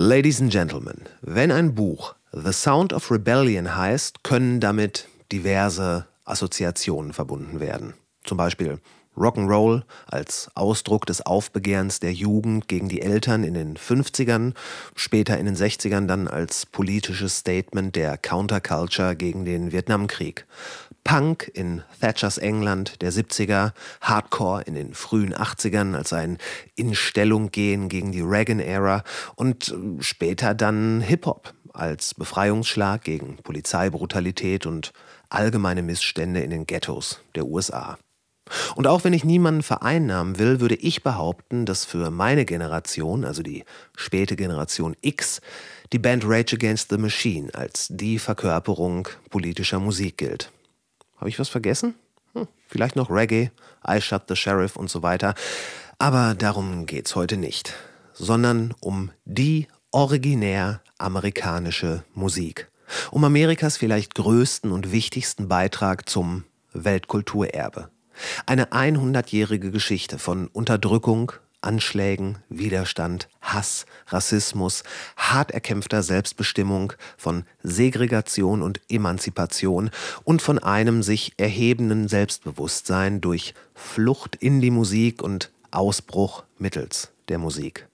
Ladies and Gentlemen, wenn ein Buch The Sound of Rebellion heißt, können damit diverse Assoziationen verbunden werden. Zum Beispiel Rock'n'Roll als Ausdruck des Aufbegehrens der Jugend gegen die Eltern in den 50ern, später in den 60ern dann als politisches Statement der Counterculture gegen den Vietnamkrieg. Punk in Thatchers England der 70er, Hardcore in den frühen 80ern als ein Instellung gehen gegen die Reagan-Ära und später dann Hip-Hop als Befreiungsschlag gegen Polizeibrutalität und allgemeine Missstände in den Ghettos der USA. Und auch wenn ich niemanden vereinnahmen will, würde ich behaupten, dass für meine Generation, also die späte Generation X, die Band Rage Against the Machine als die Verkörperung politischer Musik gilt. Habe ich was vergessen? Hm, vielleicht noch Reggae, I Shut the Sheriff und so weiter. Aber darum geht's heute nicht, sondern um die originär amerikanische Musik. Um Amerikas vielleicht größten und wichtigsten Beitrag zum Weltkulturerbe. Eine 100-jährige Geschichte von Unterdrückung, Anschlägen, Widerstand, Hass, Rassismus, hart erkämpfter Selbstbestimmung, von Segregation und Emanzipation und von einem sich erhebenden Selbstbewusstsein durch Flucht in die Musik und Ausbruch mittels der Musik.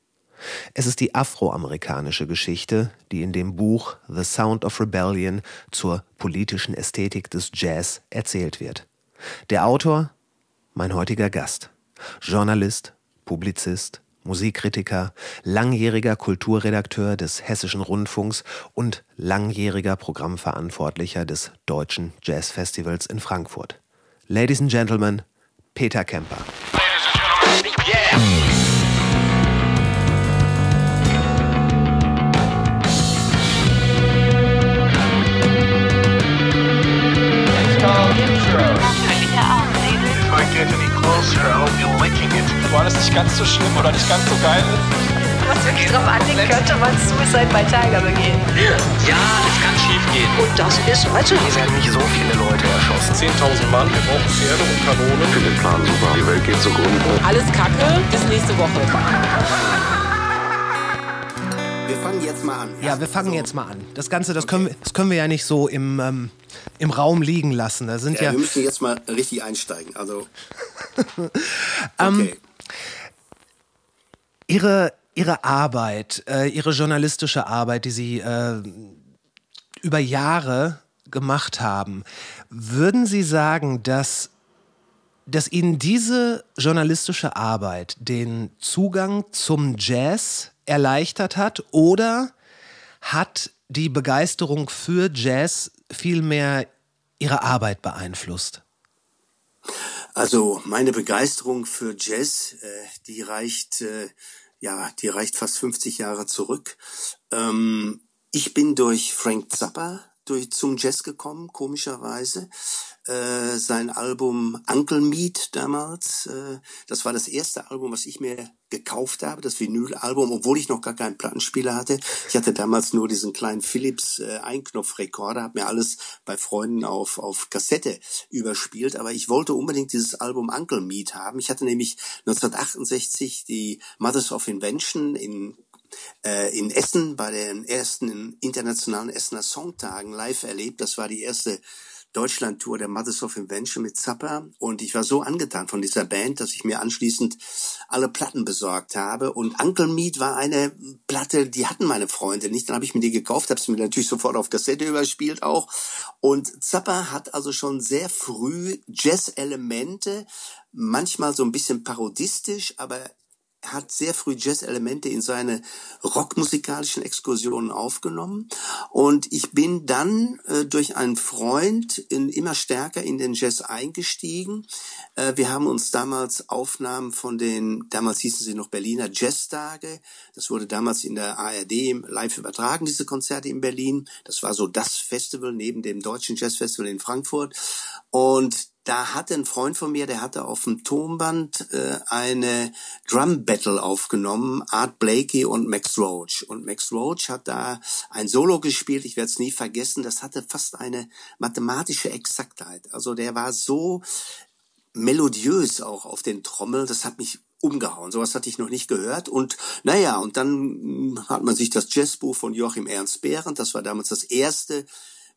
Es ist die afroamerikanische Geschichte, die in dem Buch The Sound of Rebellion zur politischen Ästhetik des Jazz erzählt wird. Der Autor, mein heutiger Gast, Journalist, Publizist, Musikkritiker, langjähriger Kulturredakteur des Hessischen Rundfunks und langjähriger Programmverantwortlicher des Deutschen Jazzfestivals in Frankfurt. Ladies and Gentlemen, Peter Kemper. Wo alles nicht ganz so schlimm oder nicht ganz so geil ist. Was wirklich drauf anlegt, könnte man Suicide bei Tiger begehen. Ja, es kann schief gehen. Und das ist heute. Hier werden nicht so viele Leute erschossen. 10.000 Mann, wir brauchen Pferde und Kanonen. Ich finde den Plan super. Die Welt geht zugrunde. Alles Kacke, bis nächste Woche. Wir fangen jetzt mal an. Ja, wir fangen jetzt mal an. Das Ganze, das, können, wir, das können wir ja nicht so im, ähm, im Raum liegen lassen. Da sind Ja, ja, wir müssen jetzt mal richtig einsteigen. Also, Ähm, okay. Ihre, Ihre Arbeit, äh, Ihre journalistische Arbeit, die Sie äh, über Jahre gemacht haben, würden Sie sagen, dass, dass Ihnen diese journalistische Arbeit den Zugang zum Jazz erleichtert hat oder hat die Begeisterung für Jazz vielmehr Ihre Arbeit beeinflusst? Also meine Begeisterung für Jazz, äh, die reicht, äh, ja, die reicht fast 50 Jahre zurück. Ähm, ich bin durch Frank Zappa durch zum Jazz gekommen, komischerweise. Äh, sein Album Uncle Meat damals, äh, das war das erste Album, was ich mir gekauft habe, das Vinylalbum, obwohl ich noch gar keinen Plattenspieler hatte. Ich hatte damals nur diesen kleinen Philips äh, Einknopfrekorder, habe mir alles bei Freunden auf, auf Kassette überspielt, aber ich wollte unbedingt dieses Album Uncle Meat haben. Ich hatte nämlich 1968 die Mothers of Invention in äh, in Essen bei den ersten internationalen Essener Songtagen live erlebt. Das war die erste Deutschland-Tour der Mothers of Invention mit Zappa. Und ich war so angetan von dieser Band, dass ich mir anschließend alle Platten besorgt habe. Und Uncle Meat war eine Platte, die hatten meine Freunde nicht, dann habe ich mir die gekauft, habe sie mir natürlich sofort auf Kassette überspielt auch. Und Zappa hat also schon sehr früh Jazz-Elemente, manchmal so ein bisschen parodistisch, aber hat sehr früh Jazz-Elemente in seine rockmusikalischen Exkursionen aufgenommen. Und ich bin dann äh, durch einen Freund in, immer stärker in den Jazz eingestiegen. Äh, wir haben uns damals Aufnahmen von den, damals hießen sie noch Berliner Jazztage. Das wurde damals in der ARD live übertragen, diese Konzerte in Berlin. Das war so das Festival neben dem Deutschen Jazzfestival in Frankfurt. Und da hatte ein Freund von mir, der hatte auf dem Tonband äh, eine Drum Battle aufgenommen, Art Blakey und Max Roach. Und Max Roach hat da ein Solo gespielt, ich werde es nie vergessen, das hatte fast eine mathematische Exaktheit. Also der war so melodiös auch auf den Trommeln, das hat mich umgehauen. Sowas hatte ich noch nicht gehört. Und naja, und dann hm, hat man sich das Jazzbuch von Joachim Ernst Behrendt, das war damals das erste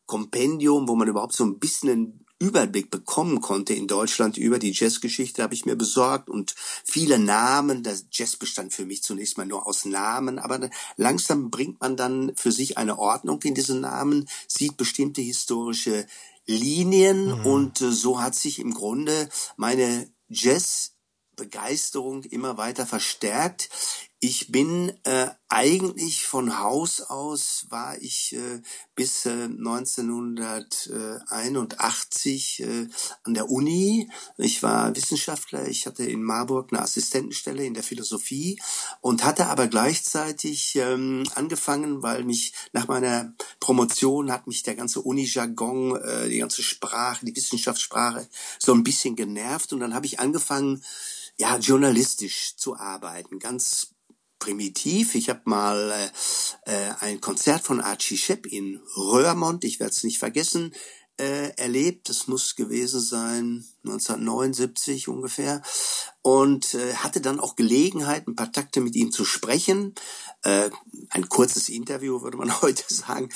Kompendium, wo man überhaupt so ein bisschen Überblick bekommen konnte in Deutschland über die Jazzgeschichte, habe ich mir besorgt und viele Namen. Das Jazz bestand für mich zunächst mal nur aus Namen, aber langsam bringt man dann für sich eine Ordnung in diese Namen, sieht bestimmte historische Linien mhm. und äh, so hat sich im Grunde meine Jazz Begeisterung immer weiter verstärkt. Ich bin äh, eigentlich von Haus aus war ich äh, bis äh, 1981 äh, an der Uni. Ich war Wissenschaftler. Ich hatte in Marburg eine Assistentenstelle in der Philosophie und hatte aber gleichzeitig ähm, angefangen, weil mich nach meiner Promotion hat mich der ganze Uni-Jargon, äh, die ganze Sprache, die Wissenschaftssprache so ein bisschen genervt und dann habe ich angefangen ja, journalistisch zu arbeiten, ganz primitiv. Ich habe mal äh, äh, ein Konzert von Archie Shepp in Röhrmond, ich werde es nicht vergessen, äh, erlebt. Das muss gewesen sein 1979 ungefähr. Und äh, hatte dann auch Gelegenheit, ein paar Takte mit ihm zu sprechen. Äh, ein kurzes Interview, würde man heute sagen.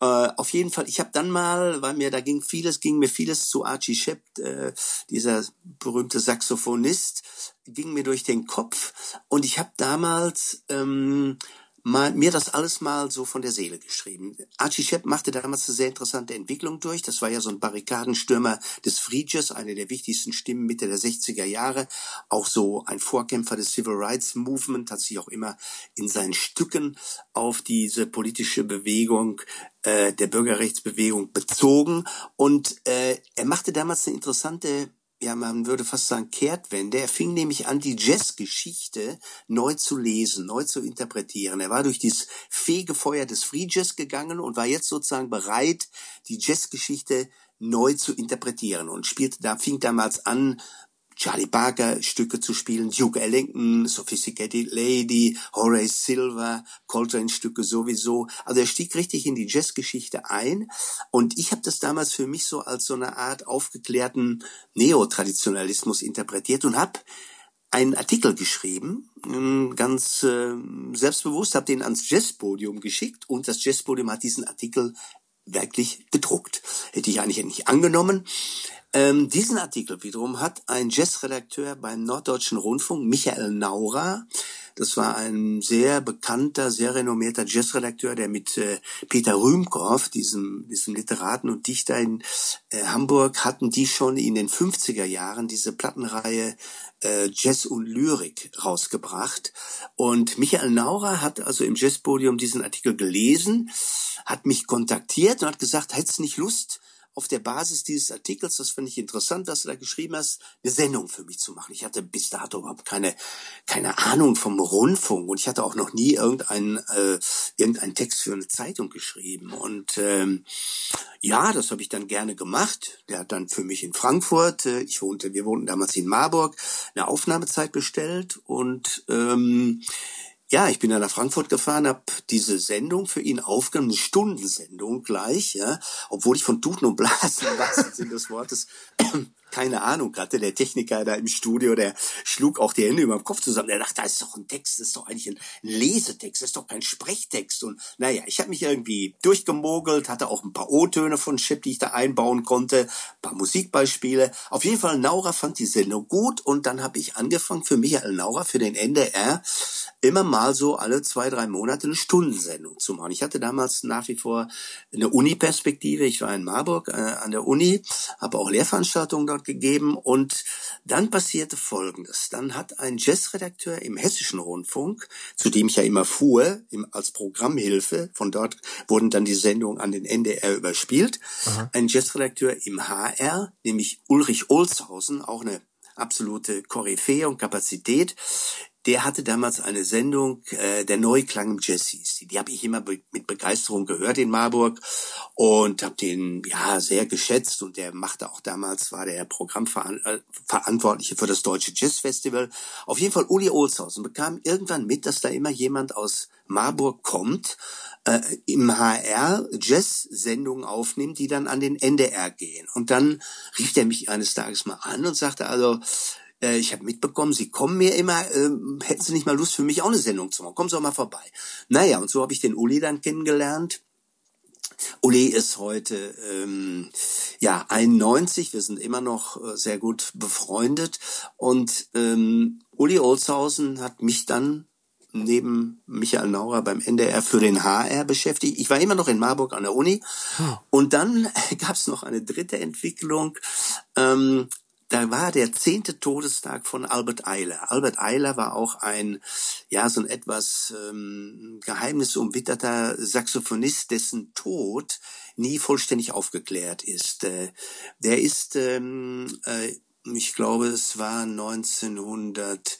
Äh, auf jeden Fall, ich habe dann mal, weil mir da ging vieles, ging mir vieles zu Archie Shepp, äh, dieser berühmte Saxophonist, ging mir durch den Kopf. Und ich habe damals ähm, mal, mir das alles mal so von der Seele geschrieben. Archie Shepp machte damals eine sehr interessante Entwicklung durch. Das war ja so ein Barrikadenstürmer des Jazz, eine der wichtigsten Stimmen Mitte der 60er Jahre. Auch so ein Vorkämpfer des Civil Rights Movement, hat sich auch immer in seinen Stücken auf diese politische Bewegung äh, der Bürgerrechtsbewegung bezogen. Und äh, er machte damals eine interessante ja, man würde fast sagen Kehrtwende. Er fing nämlich an, die Jazzgeschichte neu zu lesen, neu zu interpretieren. Er war durch dieses Fegefeuer des Free Jazz gegangen und war jetzt sozusagen bereit, die Jazzgeschichte neu zu interpretieren und spielte da, fing damals an, Charlie Parker Stücke zu spielen, Duke Ellington, Sophisticated Lady, Horace Silver, Coltrane Stücke sowieso. Also er stieg richtig in die Jazzgeschichte ein und ich habe das damals für mich so als so eine Art aufgeklärten Neotraditionalismus interpretiert und habe einen Artikel geschrieben, ähm, ganz äh, selbstbewusst, habe den ans Jazzpodium geschickt und das Jazzpodium hat diesen Artikel wirklich gedruckt. Hätte ich eigentlich nicht angenommen. Ähm, diesen Artikel wiederum hat ein Jazzredakteur beim Norddeutschen Rundfunk, Michael Naurer, das war ein sehr bekannter, sehr renommierter Jazzredakteur, der mit äh, Peter Rühmkorff, diesem, diesem Literaten und Dichter in äh, Hamburg, hatten die schon in den 50er Jahren diese Plattenreihe äh, Jazz und Lyrik rausgebracht. Und Michael Naurer hat also im Jazzpodium diesen Artikel gelesen, hat mich kontaktiert und hat gesagt, hättest nicht Lust, auf der Basis dieses Artikels, das finde ich interessant, dass du da geschrieben hast, eine Sendung für mich zu machen. Ich hatte bis dato überhaupt keine, keine Ahnung vom Rundfunk und ich hatte auch noch nie irgendeinen, äh, irgendeinen Text für eine Zeitung geschrieben. Und ähm, ja, das habe ich dann gerne gemacht. Der hat dann für mich in Frankfurt, äh, ich wohnte, wir wohnten damals in Marburg, eine Aufnahmezeit bestellt und ähm, ja, ich bin dann nach Frankfurt gefahren, habe diese Sendung für ihn aufgenommen, eine Stundensendung gleich, ja, obwohl ich von Tuten und Blasen im wahrsten Sinne des Wortes keine Ahnung hatte. Der Techniker da im Studio, der schlug auch die Hände über dem Kopf zusammen. Der dachte, da ist doch ein Text, das ist doch eigentlich ein Lesetext, das ist doch kein Sprechtext. Und naja, ich habe mich irgendwie durchgemogelt, hatte auch ein paar O-Töne von Chip, die ich da einbauen konnte, ein paar Musikbeispiele. Auf jeden Fall, Naura fand die Sendung gut und dann habe ich angefangen für Michael Naura, für den NDR, immer mal so alle zwei, drei Monate eine Stundensendung zu machen. Ich hatte damals nach wie vor eine Uni-Perspektive. Ich war in Marburg äh, an der Uni, habe auch Lehrveranstaltungen dort gegeben und dann passierte Folgendes. Dann hat ein Jazzredakteur im Hessischen Rundfunk, zu dem ich ja immer fuhr, im, als Programmhilfe, von dort wurden dann die Sendungen an den NDR überspielt, Aha. ein Jazzredakteur im HR, nämlich Ulrich Olshausen, auch eine absolute Koryphäe und Kapazität, der hatte damals eine Sendung, äh, der Neuklang im Jazz hieß. Die, habe ich immer be mit Begeisterung gehört in Marburg und habe den ja sehr geschätzt und der machte auch damals, war der Programmverantwortliche für das Deutsche Jazz Festival. Auf jeden Fall Uli Olshausen bekam irgendwann mit, dass da immer jemand aus Marburg kommt, äh, im HR Jazz-Sendungen aufnimmt, die dann an den NDR gehen. Und dann rief er mich eines Tages mal an und sagte also, äh, ich habe mitbekommen, Sie kommen mir immer, äh, hätten Sie nicht mal Lust für mich auch eine Sendung zu machen? Kommen Sie auch mal vorbei. Naja, und so habe ich den Uli dann kennengelernt. Uli ist heute ähm, ja 91, wir sind immer noch äh, sehr gut befreundet und ähm, Uli Olshausen hat mich dann neben Michael Naurer beim NDR für den HR beschäftigt. Ich war immer noch in Marburg an der Uni. Und dann gab es noch eine dritte Entwicklung. Ähm, da war der zehnte Todestag von Albert Eiler. Albert Eiler war auch ein, ja, so ein etwas ähm, geheimnisumwitterter Saxophonist, dessen Tod nie vollständig aufgeklärt ist. Äh, der ist, ähm, äh, ich glaube, es war 1900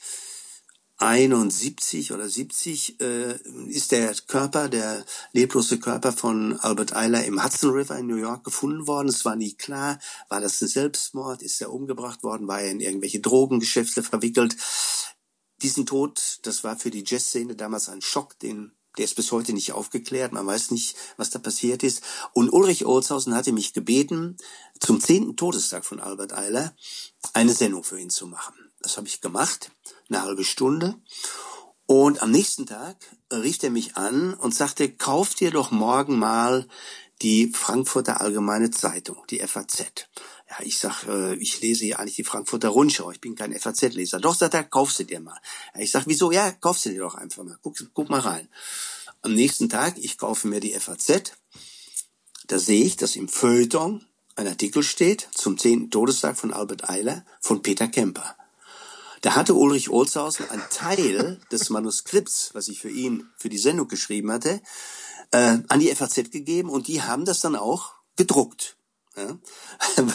71 oder 70 äh, ist der Körper, der leblose Körper von Albert Eiler im Hudson River in New York gefunden worden. Es war nie klar, war das ein Selbstmord, ist er umgebracht worden, war er in irgendwelche Drogengeschäfte verwickelt. Diesen Tod, das war für die Jazzszene damals ein Schock, den der ist bis heute nicht aufgeklärt, man weiß nicht, was da passiert ist. Und Ulrich Olshausen hatte mich gebeten, zum zehnten Todestag von Albert Eiler eine Sendung für ihn zu machen. Das habe ich gemacht eine halbe Stunde. Und am nächsten Tag rief er mich an und sagte, kauf dir doch morgen mal die Frankfurter Allgemeine Zeitung, die FAZ. Ja, ich sag, äh, ich lese ja eigentlich die Frankfurter Rundschau, ich bin kein FAZ-Leser. Doch, sagt er, kauf sie dir mal. Ja, ich sag, wieso? Ja, kauf sie dir doch einfach mal. Guck, guck mal rein. Am nächsten Tag, ich kaufe mir die FAZ. Da sehe ich, dass im Feuilleton ein Artikel steht zum 10. Todestag von Albert Eiler von Peter Kemper. Da hatte Ulrich Olshausen einen Teil des Manuskripts, was ich für ihn, für die Sendung geschrieben hatte, äh, an die FAZ gegeben und die haben das dann auch gedruckt. Ja? Kann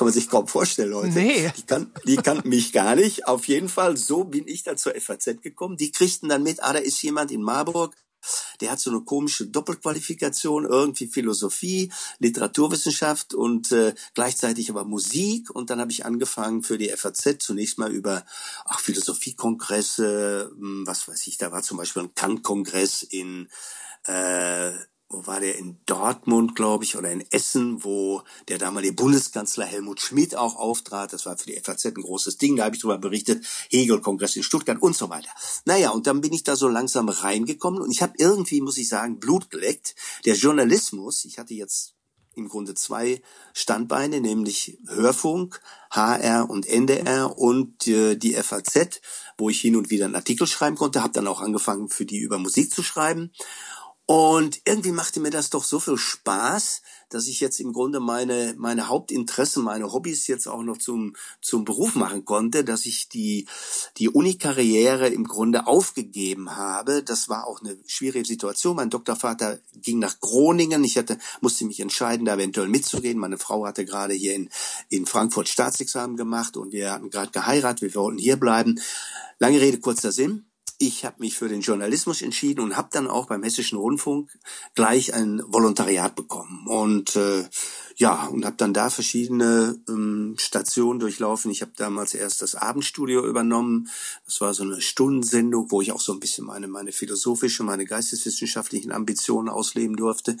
man sich kaum vorstellen, Leute. Nee. Die, kann, die kannten mich gar nicht. Auf jeden Fall, so bin ich dann zur FAZ gekommen. Die kriegten dann mit, ah, da ist jemand in Marburg, der hat so eine komische Doppelqualifikation, irgendwie Philosophie, Literaturwissenschaft und äh, gleichzeitig aber Musik. Und dann habe ich angefangen für die FAZ zunächst mal über ach, Philosophiekongresse, hm, was weiß ich, da war zum Beispiel ein Kant-Kongress in äh, wo war der in Dortmund, glaube ich, oder in Essen, wo der damalige Bundeskanzler Helmut Schmidt auch auftrat. Das war für die FAZ ein großes Ding, da habe ich darüber berichtet. Hegel-Kongress in Stuttgart und so weiter. Naja, und dann bin ich da so langsam reingekommen und ich habe irgendwie, muss ich sagen, Blut geleckt. Der Journalismus, ich hatte jetzt im Grunde zwei Standbeine, nämlich Hörfunk, HR und NDR und äh, die FAZ, wo ich hin und wieder einen Artikel schreiben konnte, habe dann auch angefangen, für die über Musik zu schreiben. Und irgendwie machte mir das doch so viel Spaß, dass ich jetzt im Grunde meine, meine Hauptinteressen, meine Hobbys jetzt auch noch zum, zum Beruf machen konnte, dass ich die, die Uni-Karriere im Grunde aufgegeben habe. Das war auch eine schwierige Situation. Mein Doktorvater ging nach Groningen. Ich hatte, musste mich entscheiden, da eventuell mitzugehen. Meine Frau hatte gerade hier in, in Frankfurt Staatsexamen gemacht und wir hatten gerade geheiratet. Wir wollten hier bleiben. Lange Rede, kurzer Sinn ich habe mich für den Journalismus entschieden und habe dann auch beim Hessischen Rundfunk gleich ein Volontariat bekommen. Und äh, ja, und habe dann da verschiedene ähm, Stationen durchlaufen. Ich habe damals erst das Abendstudio übernommen. Das war so eine Stundensendung, wo ich auch so ein bisschen meine, meine philosophische, meine geisteswissenschaftlichen Ambitionen ausleben durfte.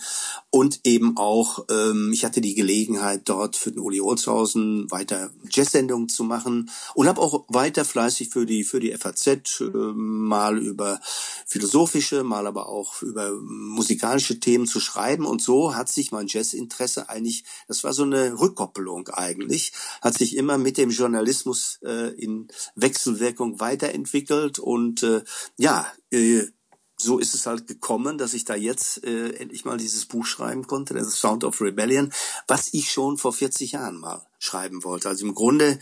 Und eben auch, ähm, ich hatte die Gelegenheit, dort für den Uli Olshausen weiter Jazz-Sendungen zu machen und habe auch weiter fleißig für die, für die FAZ äh, mal über philosophische, mal aber auch über musikalische Themen zu schreiben. Und so hat sich mein Jazzinteresse eigentlich das war so eine Rückkopplung eigentlich, hat sich immer mit dem Journalismus äh, in Wechselwirkung weiterentwickelt und äh, ja, äh, so ist es halt gekommen, dass ich da jetzt äh, endlich mal dieses Buch schreiben konnte, das Sound of Rebellion, was ich schon vor 40 Jahren mal schreiben wollte. Also im Grunde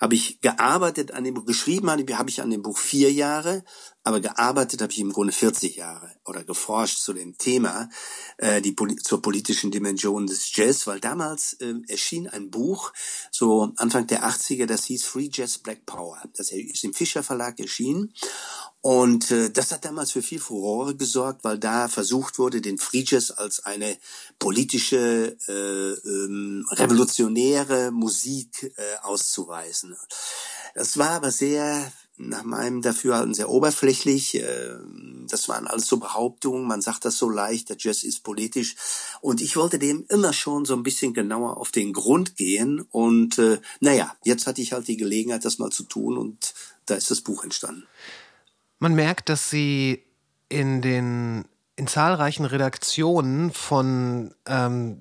habe ich gearbeitet an dem Buch, geschrieben habe ich an dem Buch vier Jahre, aber gearbeitet habe ich im Grunde 40 Jahre oder geforscht zu dem Thema, äh, die zur politischen Dimension des Jazz, weil damals äh, erschien ein Buch, so Anfang der 80er, das hieß Free Jazz Black Power. Das ist im Fischer Verlag erschienen und äh, das hat damals für viel Furore gesorgt, weil da versucht wurde, den Free Jazz als eine politische, äh, ähm, revolutionäre Musik äh, auszuweisen. Das war aber sehr nach meinem Dafürhalten sehr oberflächlich. Äh, das waren alles so Behauptungen, man sagt das so leicht, der Jazz ist politisch. Und ich wollte dem immer schon so ein bisschen genauer auf den Grund gehen. Und äh, naja, jetzt hatte ich halt die Gelegenheit, das mal zu tun und da ist das Buch entstanden. Man merkt, dass Sie in den in zahlreichen Redaktionen von ähm,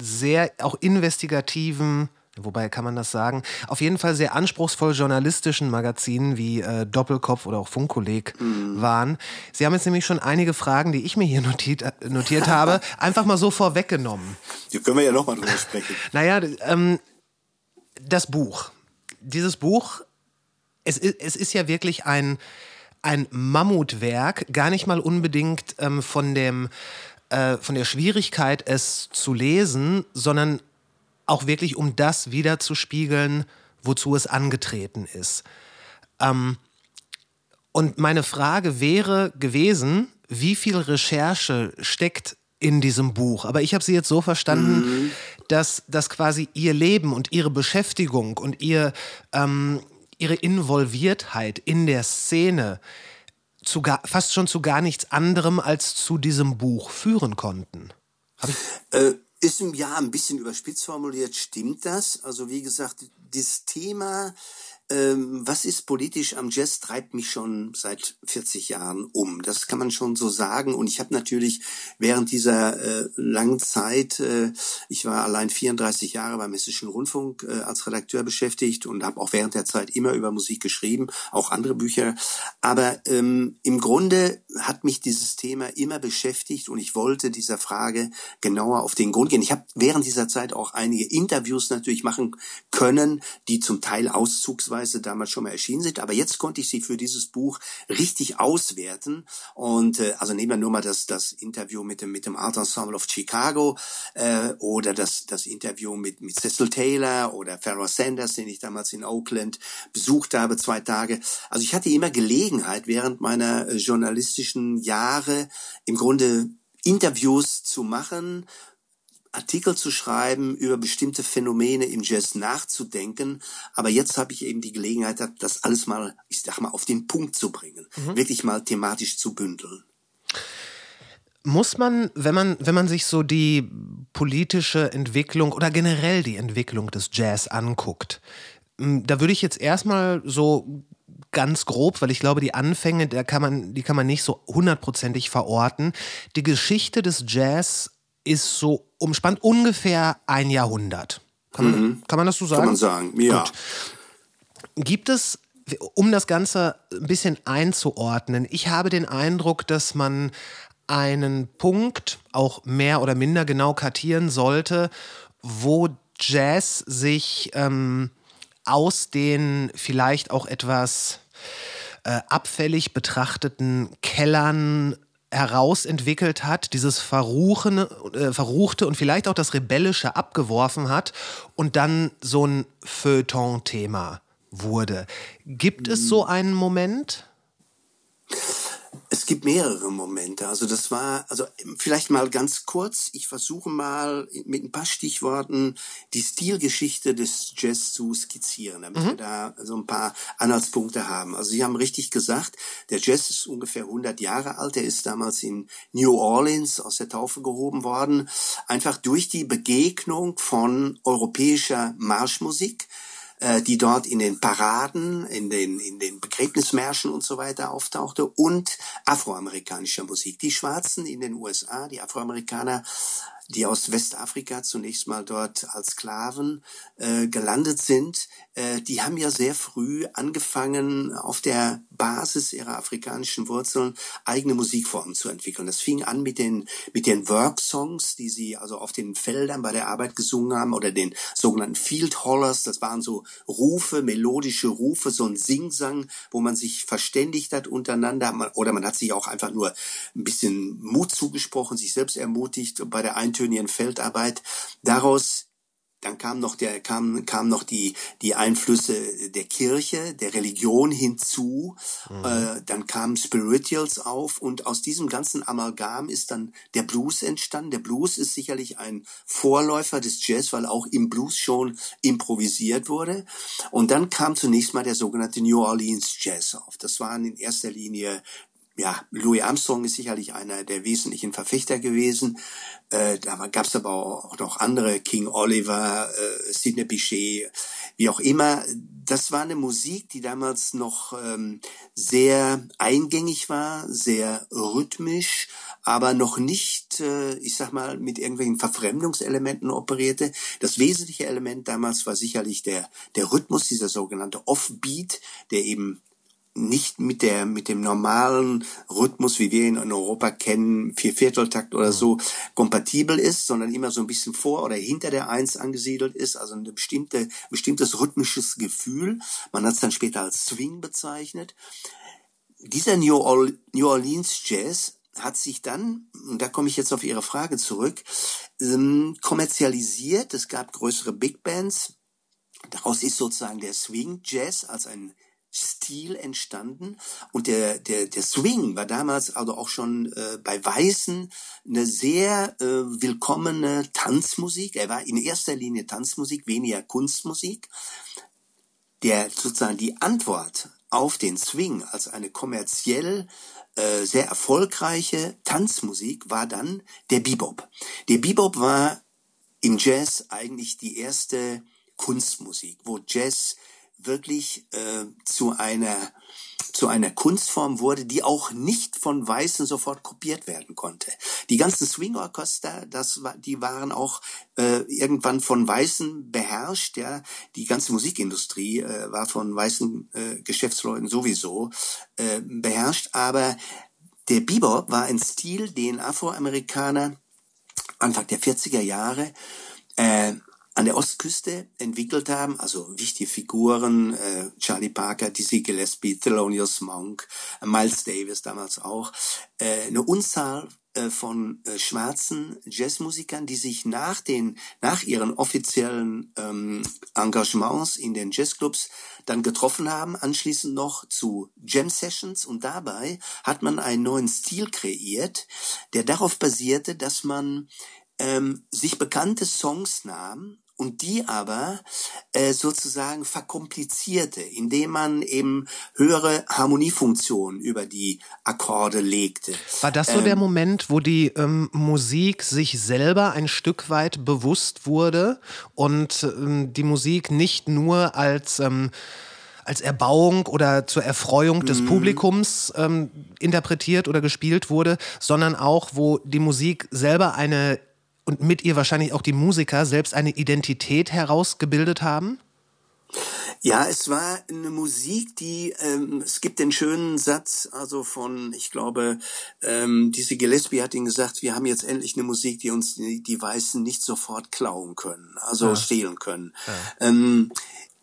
sehr auch investigativen wobei kann man das sagen, auf jeden Fall sehr anspruchsvoll journalistischen Magazinen wie äh, Doppelkopf oder auch Funkkolleg mhm. waren. Sie haben jetzt nämlich schon einige Fragen, die ich mir hier notiert, äh, notiert habe, einfach mal so vorweggenommen. Die können wir ja nochmal drüber sprechen. Naja, ähm, das Buch. Dieses Buch, es, es ist ja wirklich ein, ein Mammutwerk, gar nicht mal unbedingt ähm, von dem äh, von der Schwierigkeit, es zu lesen, sondern auch wirklich um das wiederzuspiegeln, wozu es angetreten ist. Ähm, und meine Frage wäre gewesen, wie viel Recherche steckt in diesem Buch? Aber ich habe sie jetzt so verstanden, mhm. dass, dass quasi ihr Leben und ihre Beschäftigung und ihr, ähm, ihre Involviertheit in der Szene zu gar, fast schon zu gar nichts anderem als zu diesem Buch führen konnten. Äh, ist im Jahr ein bisschen überspitzt formuliert, stimmt das? Also wie gesagt, das Thema ähm, was ist politisch am Jazz, treibt mich schon seit 40 Jahren um. Das kann man schon so sagen. Und ich habe natürlich während dieser äh, langen Zeit, äh, ich war allein 34 Jahre beim Hessischen Rundfunk äh, als Redakteur beschäftigt und habe auch während der Zeit immer über Musik geschrieben, auch andere Bücher. Aber ähm, im Grunde hat mich dieses Thema immer beschäftigt und ich wollte dieser Frage genauer auf den Grund gehen. Ich habe während dieser Zeit auch einige Interviews natürlich machen können, die zum Teil auszugsweise teilweise damals schon mal erschienen sind, aber jetzt konnte ich sie für dieses Buch richtig auswerten und äh, also nehmen wir nur mal das das Interview mit dem mit dem Art Ensemble of Chicago äh, oder das das Interview mit mit Cecil Taylor oder Pharaoh Sanders, den ich damals in Oakland besucht habe zwei Tage. Also ich hatte immer Gelegenheit während meiner äh, journalistischen Jahre im Grunde Interviews zu machen, Artikel zu schreiben, über bestimmte Phänomene im Jazz nachzudenken. Aber jetzt habe ich eben die Gelegenheit, das alles mal, ich sag mal, auf den Punkt zu bringen. Mhm. Wirklich mal thematisch zu bündeln. Muss man, wenn man, wenn man sich so die politische Entwicklung oder generell die Entwicklung des Jazz anguckt, da würde ich jetzt erstmal so ganz grob, weil ich glaube, die Anfänge, da kann man, die kann man nicht so hundertprozentig verorten. Die Geschichte des Jazz ist so umspannt ungefähr ein Jahrhundert. Kann man, mhm. kann man das so sagen? Kann man sagen, ja. Gut. Gibt es, um das Ganze ein bisschen einzuordnen, ich habe den Eindruck, dass man einen Punkt auch mehr oder minder genau kartieren sollte, wo Jazz sich ähm, aus den vielleicht auch etwas äh, abfällig betrachteten Kellern herausentwickelt hat, dieses Verruchene, äh, Verruchte und vielleicht auch das Rebellische abgeworfen hat und dann so ein Feuilleton-Thema wurde. Gibt es so einen Moment? Es gibt mehrere Momente. Also das war, also vielleicht mal ganz kurz. Ich versuche mal mit ein paar Stichworten die Stilgeschichte des Jazz zu skizzieren, damit mhm. wir da so ein paar Anhaltspunkte haben. Also Sie haben richtig gesagt, der Jazz ist ungefähr 100 Jahre alt. Er ist damals in New Orleans aus der Taufe gehoben worden, einfach durch die Begegnung von europäischer Marschmusik äh, die dort in den Paraden, in den, in den Begräbnismärschen und so weiter auftauchte und afroamerikanischer Musik. Die Schwarzen in den USA, die Afroamerikaner die aus Westafrika zunächst mal dort als Sklaven äh, gelandet sind, äh, die haben ja sehr früh angefangen, auf der Basis ihrer afrikanischen Wurzeln eigene Musikformen zu entwickeln. Das fing an mit den, mit den Work-Songs, die sie also auf den Feldern bei der Arbeit gesungen haben, oder den sogenannten Field Hollers. Das waren so Rufe, melodische Rufe, so ein Singsang, wo man sich verständigt hat untereinander, oder man hat sich auch einfach nur ein bisschen Mut zugesprochen, sich selbst ermutigt bei der Eintönigen Feldarbeit. Daraus dann kam noch der kam kam noch die die Einflüsse der Kirche der Religion hinzu mhm. äh, dann kamen Spirituals auf und aus diesem ganzen Amalgam ist dann der Blues entstanden der Blues ist sicherlich ein Vorläufer des Jazz weil auch im Blues schon improvisiert wurde und dann kam zunächst mal der sogenannte New Orleans Jazz auf das waren in erster Linie ja, Louis Armstrong ist sicherlich einer der wesentlichen Verfechter gewesen. Äh, da gab es aber auch noch andere, King Oliver, äh, Sidney Bichet, wie auch immer. Das war eine Musik, die damals noch ähm, sehr eingängig war, sehr rhythmisch, aber noch nicht, äh, ich sag mal, mit irgendwelchen Verfremdungselementen operierte. Das wesentliche Element damals war sicherlich der, der Rhythmus, dieser sogenannte Offbeat, der eben nicht mit der mit dem normalen Rhythmus, wie wir ihn in Europa kennen, Viervierteltakt oder so, kompatibel ist, sondern immer so ein bisschen vor oder hinter der Eins angesiedelt ist, also ein bestimmte, bestimmtes rhythmisches Gefühl. Man hat es dann später als Swing bezeichnet. Dieser New, Orleans Jazz hat sich dann, und da komme ich jetzt auf Ihre Frage zurück, ähm, kommerzialisiert. Es gab größere Big Bands. Daraus ist sozusagen der Swing Jazz als ein Stil entstanden und der der der Swing war damals also auch schon äh, bei Weißen eine sehr äh, willkommene Tanzmusik. Er war in erster Linie Tanzmusik, weniger Kunstmusik. Der sozusagen die Antwort auf den Swing als eine kommerziell äh, sehr erfolgreiche Tanzmusik war dann der Bebop. Der Bebop war im Jazz eigentlich die erste Kunstmusik, wo Jazz wirklich äh, zu einer zu einer Kunstform wurde, die auch nicht von Weißen sofort kopiert werden konnte. Die ganzen Swing Orchester, das war, die waren auch äh, irgendwann von Weißen beherrscht. Ja, die ganze Musikindustrie äh, war von weißen äh, Geschäftsleuten sowieso äh, beherrscht. Aber der Bebop war ein Stil, den Afroamerikaner Anfang der 40er Jahre äh, an der Ostküste entwickelt haben, also wichtige Figuren, äh, Charlie Parker, Dizzy Gillespie, Thelonious Monk, äh, Miles Davis damals auch, äh, eine Unzahl äh, von äh, schwarzen Jazzmusikern, die sich nach den nach ihren offiziellen ähm, Engagements in den Jazzclubs dann getroffen haben, anschließend noch zu Jam Sessions. Und dabei hat man einen neuen Stil kreiert, der darauf basierte, dass man ähm, sich bekannte Songs nahm und die aber äh, sozusagen verkomplizierte, indem man eben höhere Harmoniefunktionen über die Akkorde legte. War das so ähm, der Moment, wo die ähm, Musik sich selber ein Stück weit bewusst wurde und ähm, die Musik nicht nur als ähm, als Erbauung oder zur Erfreuung des mhm. Publikums ähm, interpretiert oder gespielt wurde, sondern auch, wo die Musik selber eine und mit ihr wahrscheinlich auch die Musiker selbst eine Identität herausgebildet haben? Ja, es war eine Musik, die, ähm, es gibt den schönen Satz, also von, ich glaube, ähm, diese Gillespie hat ihn gesagt, wir haben jetzt endlich eine Musik, die uns die, die Weißen nicht sofort klauen können, also ja. stehlen können. Ja. Ähm,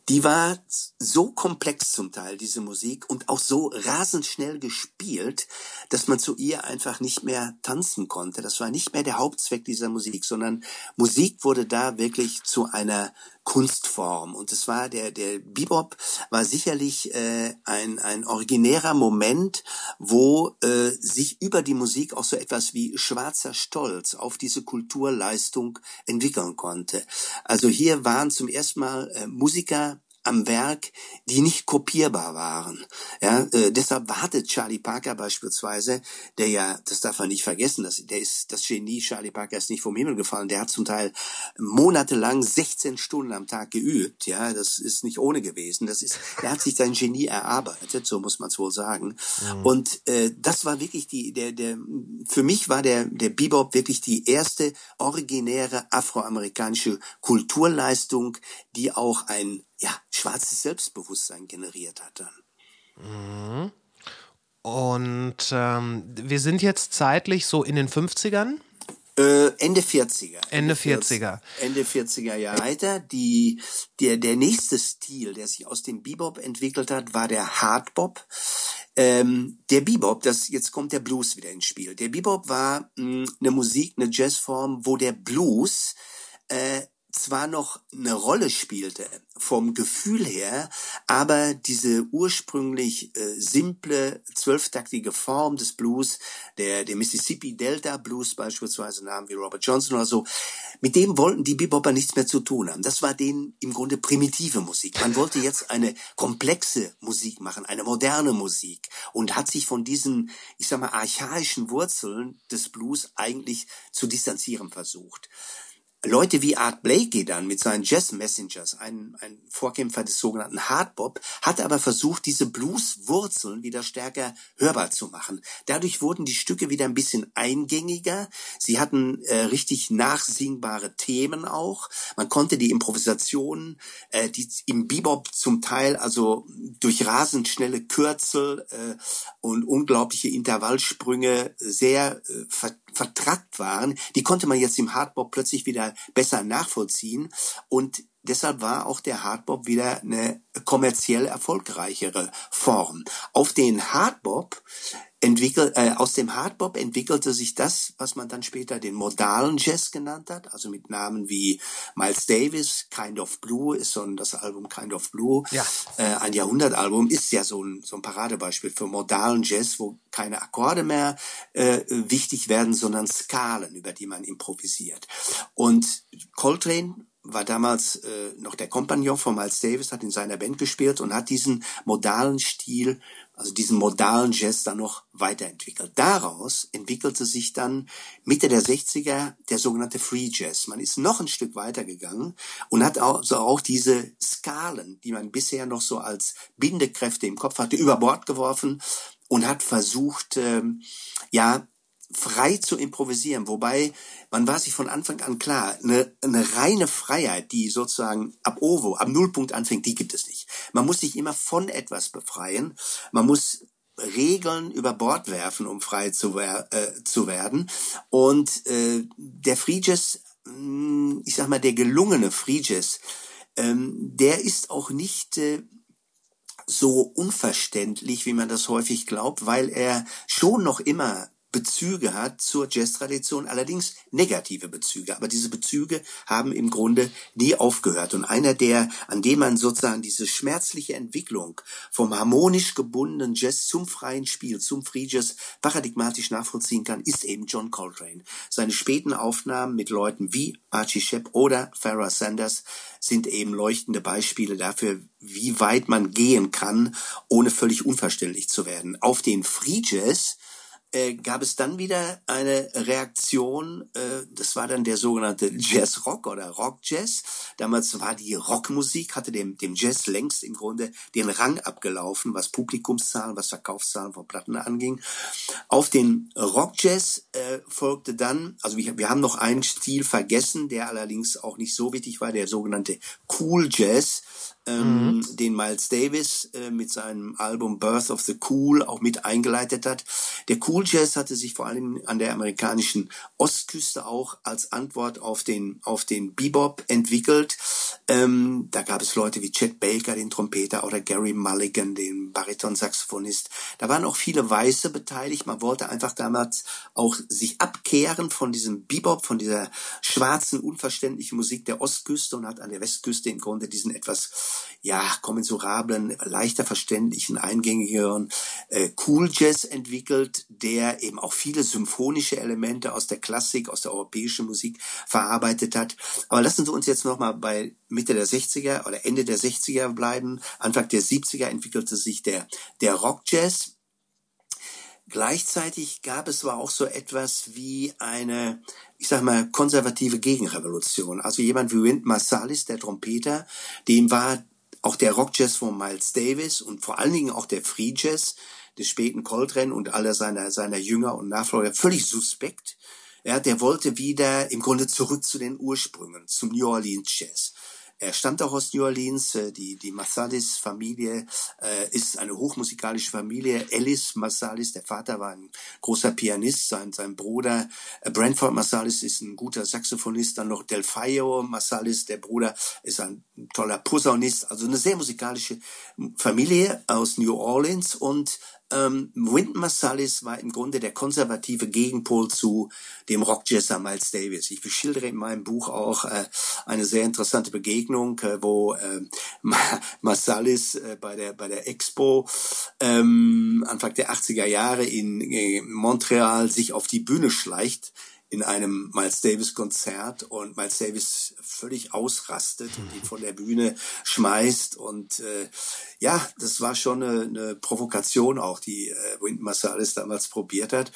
die war so komplex zum Teil, diese Musik, und auch so rasend schnell gespielt, dass man zu ihr einfach nicht mehr tanzen konnte. Das war nicht mehr der Hauptzweck dieser Musik, sondern Musik wurde da wirklich zu einer Kunstform. Und es war der, der Bebop war sicherlich äh, ein, ein originärer Moment, wo äh, sich über die Musik auch so etwas wie schwarzer Stolz auf diese Kulturleistung entwickeln konnte. Also hier waren zum ersten Mal äh, Musiker am Werk, die nicht kopierbar waren. Ja, äh, deshalb wartet Charlie Parker beispielsweise, der ja, das darf man nicht vergessen, das, der ist das Genie. Charlie Parker ist nicht vom Himmel gefallen. Der hat zum Teil monatelang 16 Stunden am Tag geübt. Ja, das ist nicht ohne gewesen. Das ist, der hat sich sein Genie erarbeitet, so muss man es wohl sagen. Mhm. Und äh, das war wirklich die, der, der, für mich war der der Bebop wirklich die erste originäre afroamerikanische Kulturleistung, die auch ein ja, schwarzes Selbstbewusstsein generiert hat dann. Mhm. Und ähm, wir sind jetzt zeitlich so in den 50ern? Äh, Ende 40er. Ende 40er. Ende 40er Jahre weiter. Die, der, der nächste Stil, der sich aus dem Bebop entwickelt hat, war der Hardbop. Ähm, der Bebop, das, jetzt kommt der Blues wieder ins Spiel. Der Bebop war mh, eine Musik, eine Jazzform, wo der Blues äh, zwar noch eine Rolle spielte vom Gefühl her, aber diese ursprünglich äh, simple zwölftaktige Form des Blues, der der Mississippi Delta Blues beispielsweise Namen wie Robert Johnson oder so, mit dem wollten die Bebopper nichts mehr zu tun haben. Das war denen im Grunde primitive Musik. Man wollte jetzt eine komplexe Musik machen, eine moderne Musik und hat sich von diesen, ich sag mal, archaischen Wurzeln des Blues eigentlich zu distanzieren versucht. Leute wie Art Blakey dann mit seinen Jazz Messengers, ein, ein Vorkämpfer des sogenannten Hardbop, hat aber versucht, diese Blues-Wurzeln wieder stärker hörbar zu machen. Dadurch wurden die Stücke wieder ein bisschen eingängiger. Sie hatten äh, richtig nachsingbare Themen auch. Man konnte die Improvisationen, äh, die im Bebop zum Teil also durch rasend schnelle Kürzel äh, und unglaubliche Intervallsprünge sehr äh, vertrackt waren, die konnte man jetzt im Hardbop plötzlich wieder besser nachvollziehen und deshalb war auch der Hardbop wieder eine kommerziell erfolgreichere Form. Auf den Hardbop entwickelt, äh, aus dem Hardbop entwickelte sich das, was man dann später den modalen Jazz genannt hat, also mit Namen wie Miles Davis, Kind of Blue ist so ein, das Album Kind of Blue, ja. äh, ein Jahrhundertalbum, ist ja so ein, so ein Paradebeispiel für modalen Jazz, wo keine Akkorde mehr äh, wichtig werden, sondern Skalen, über die man improvisiert. Und Coltrane war damals äh, noch der Kompagnon von Miles Davis, hat in seiner Band gespielt und hat diesen modalen Stil also diesen modalen Jazz dann noch weiterentwickelt. Daraus entwickelte sich dann Mitte der 60er der sogenannte Free Jazz. Man ist noch ein Stück weitergegangen und hat also auch diese Skalen, die man bisher noch so als Bindekräfte im Kopf hatte, über Bord geworfen und hat versucht, ähm, ja, frei zu improvisieren, wobei man war sich von Anfang an klar, eine, eine reine Freiheit, die sozusagen ab Ovo, ab Nullpunkt anfängt, die gibt es nicht. Man muss sich immer von etwas befreien, man muss Regeln über Bord werfen, um frei zu, äh, zu werden. Und äh, der Jazz, hm, ich sag mal, der gelungene Jazz, ähm, der ist auch nicht äh, so unverständlich, wie man das häufig glaubt, weil er schon noch immer Bezüge hat zur Jazz-Tradition, allerdings negative Bezüge. Aber diese Bezüge haben im Grunde nie aufgehört. Und einer der, an dem man sozusagen diese schmerzliche Entwicklung vom harmonisch gebundenen Jazz zum freien Spiel, zum Free Jazz paradigmatisch nachvollziehen kann, ist eben John Coltrane. Seine späten Aufnahmen mit Leuten wie Archie Shepp oder Farrah Sanders sind eben leuchtende Beispiele dafür, wie weit man gehen kann, ohne völlig unverständlich zu werden. Auf den Free Jazz äh, gab es dann wieder eine Reaktion, äh, das war dann der sogenannte Jazz Rock oder Rock Jazz. Damals war die Rockmusik, hatte dem, dem Jazz längst im Grunde den Rang abgelaufen, was Publikumszahlen, was Verkaufszahlen von Platten anging. Auf den Rock Jazz äh, folgte dann, also wir, wir haben noch einen Stil vergessen, der allerdings auch nicht so wichtig war, der sogenannte Cool Jazz ähm, mhm. den Miles Davis äh, mit seinem Album Birth of the Cool auch mit eingeleitet hat. Der Cool Jazz hatte sich vor allem an der amerikanischen Ostküste auch als Antwort auf den auf den Bebop entwickelt. Ähm, da gab es Leute wie Chet Baker, den Trompeter, oder Gary Mulligan, den Bariton-Saxophonist. Da waren auch viele Weiße beteiligt. Man wollte einfach damals auch sich abkehren von diesem Bebop, von dieser schwarzen, unverständlichen Musik der Ostküste und hat an der Westküste im Grunde diesen etwas ja, kommensurablen, leichter verständlichen, eingängigeren äh, Cool Jazz entwickelt, der eben auch viele symphonische Elemente aus der Klassik, aus der europäischen Musik verarbeitet hat. Aber lassen Sie uns jetzt nochmal bei Mitte der 60er oder Ende der 60er bleiben. Anfang der 70er entwickelte sich der, der Rock Jazz. Gleichzeitig gab es aber auch so etwas wie eine, ich sag mal, konservative Gegenrevolution. Also jemand wie Wind Marsalis, der Trompeter, dem war auch der Rockjazz von Miles Davis und vor allen Dingen auch der Free Jazz des späten Coltrane und aller seiner, seiner Jünger und Nachfolger völlig suspekt. Ja, der wollte wieder im Grunde zurück zu den Ursprüngen, zum New Orleans Jazz. Er stammt auch aus New Orleans. Äh, die, die Massalis-Familie äh, ist eine hochmusikalische Familie. Ellis Massalis, der Vater war ein großer Pianist. Sein, sein Bruder äh, Brentford Massalis ist ein guter Saxophonist. Dann noch Delfayo Massalis, der Bruder, ist ein toller Posaunist. Also eine sehr musikalische Familie aus New Orleans. Und Ähm, Wynton Marsalis war im Grunde der konservative Gegenpol zu dem Rockjesser Miles Davis. Ich beschildere in meinem Buch auch äh, eine sehr interessante Begegnung, äh, wo äh, Marsalis äh, bei der bei der Expo ähm, Anfang der 80er Jahre in äh, Montreal sich auf die Bühne schleicht in einem Miles Davis Konzert und Miles Davis völlig ausrastet und ihn von der Bühne schmeißt und äh, ja, das war schon eine, eine Provokation auch, die äh, Wynton Marsalis damals probiert hat.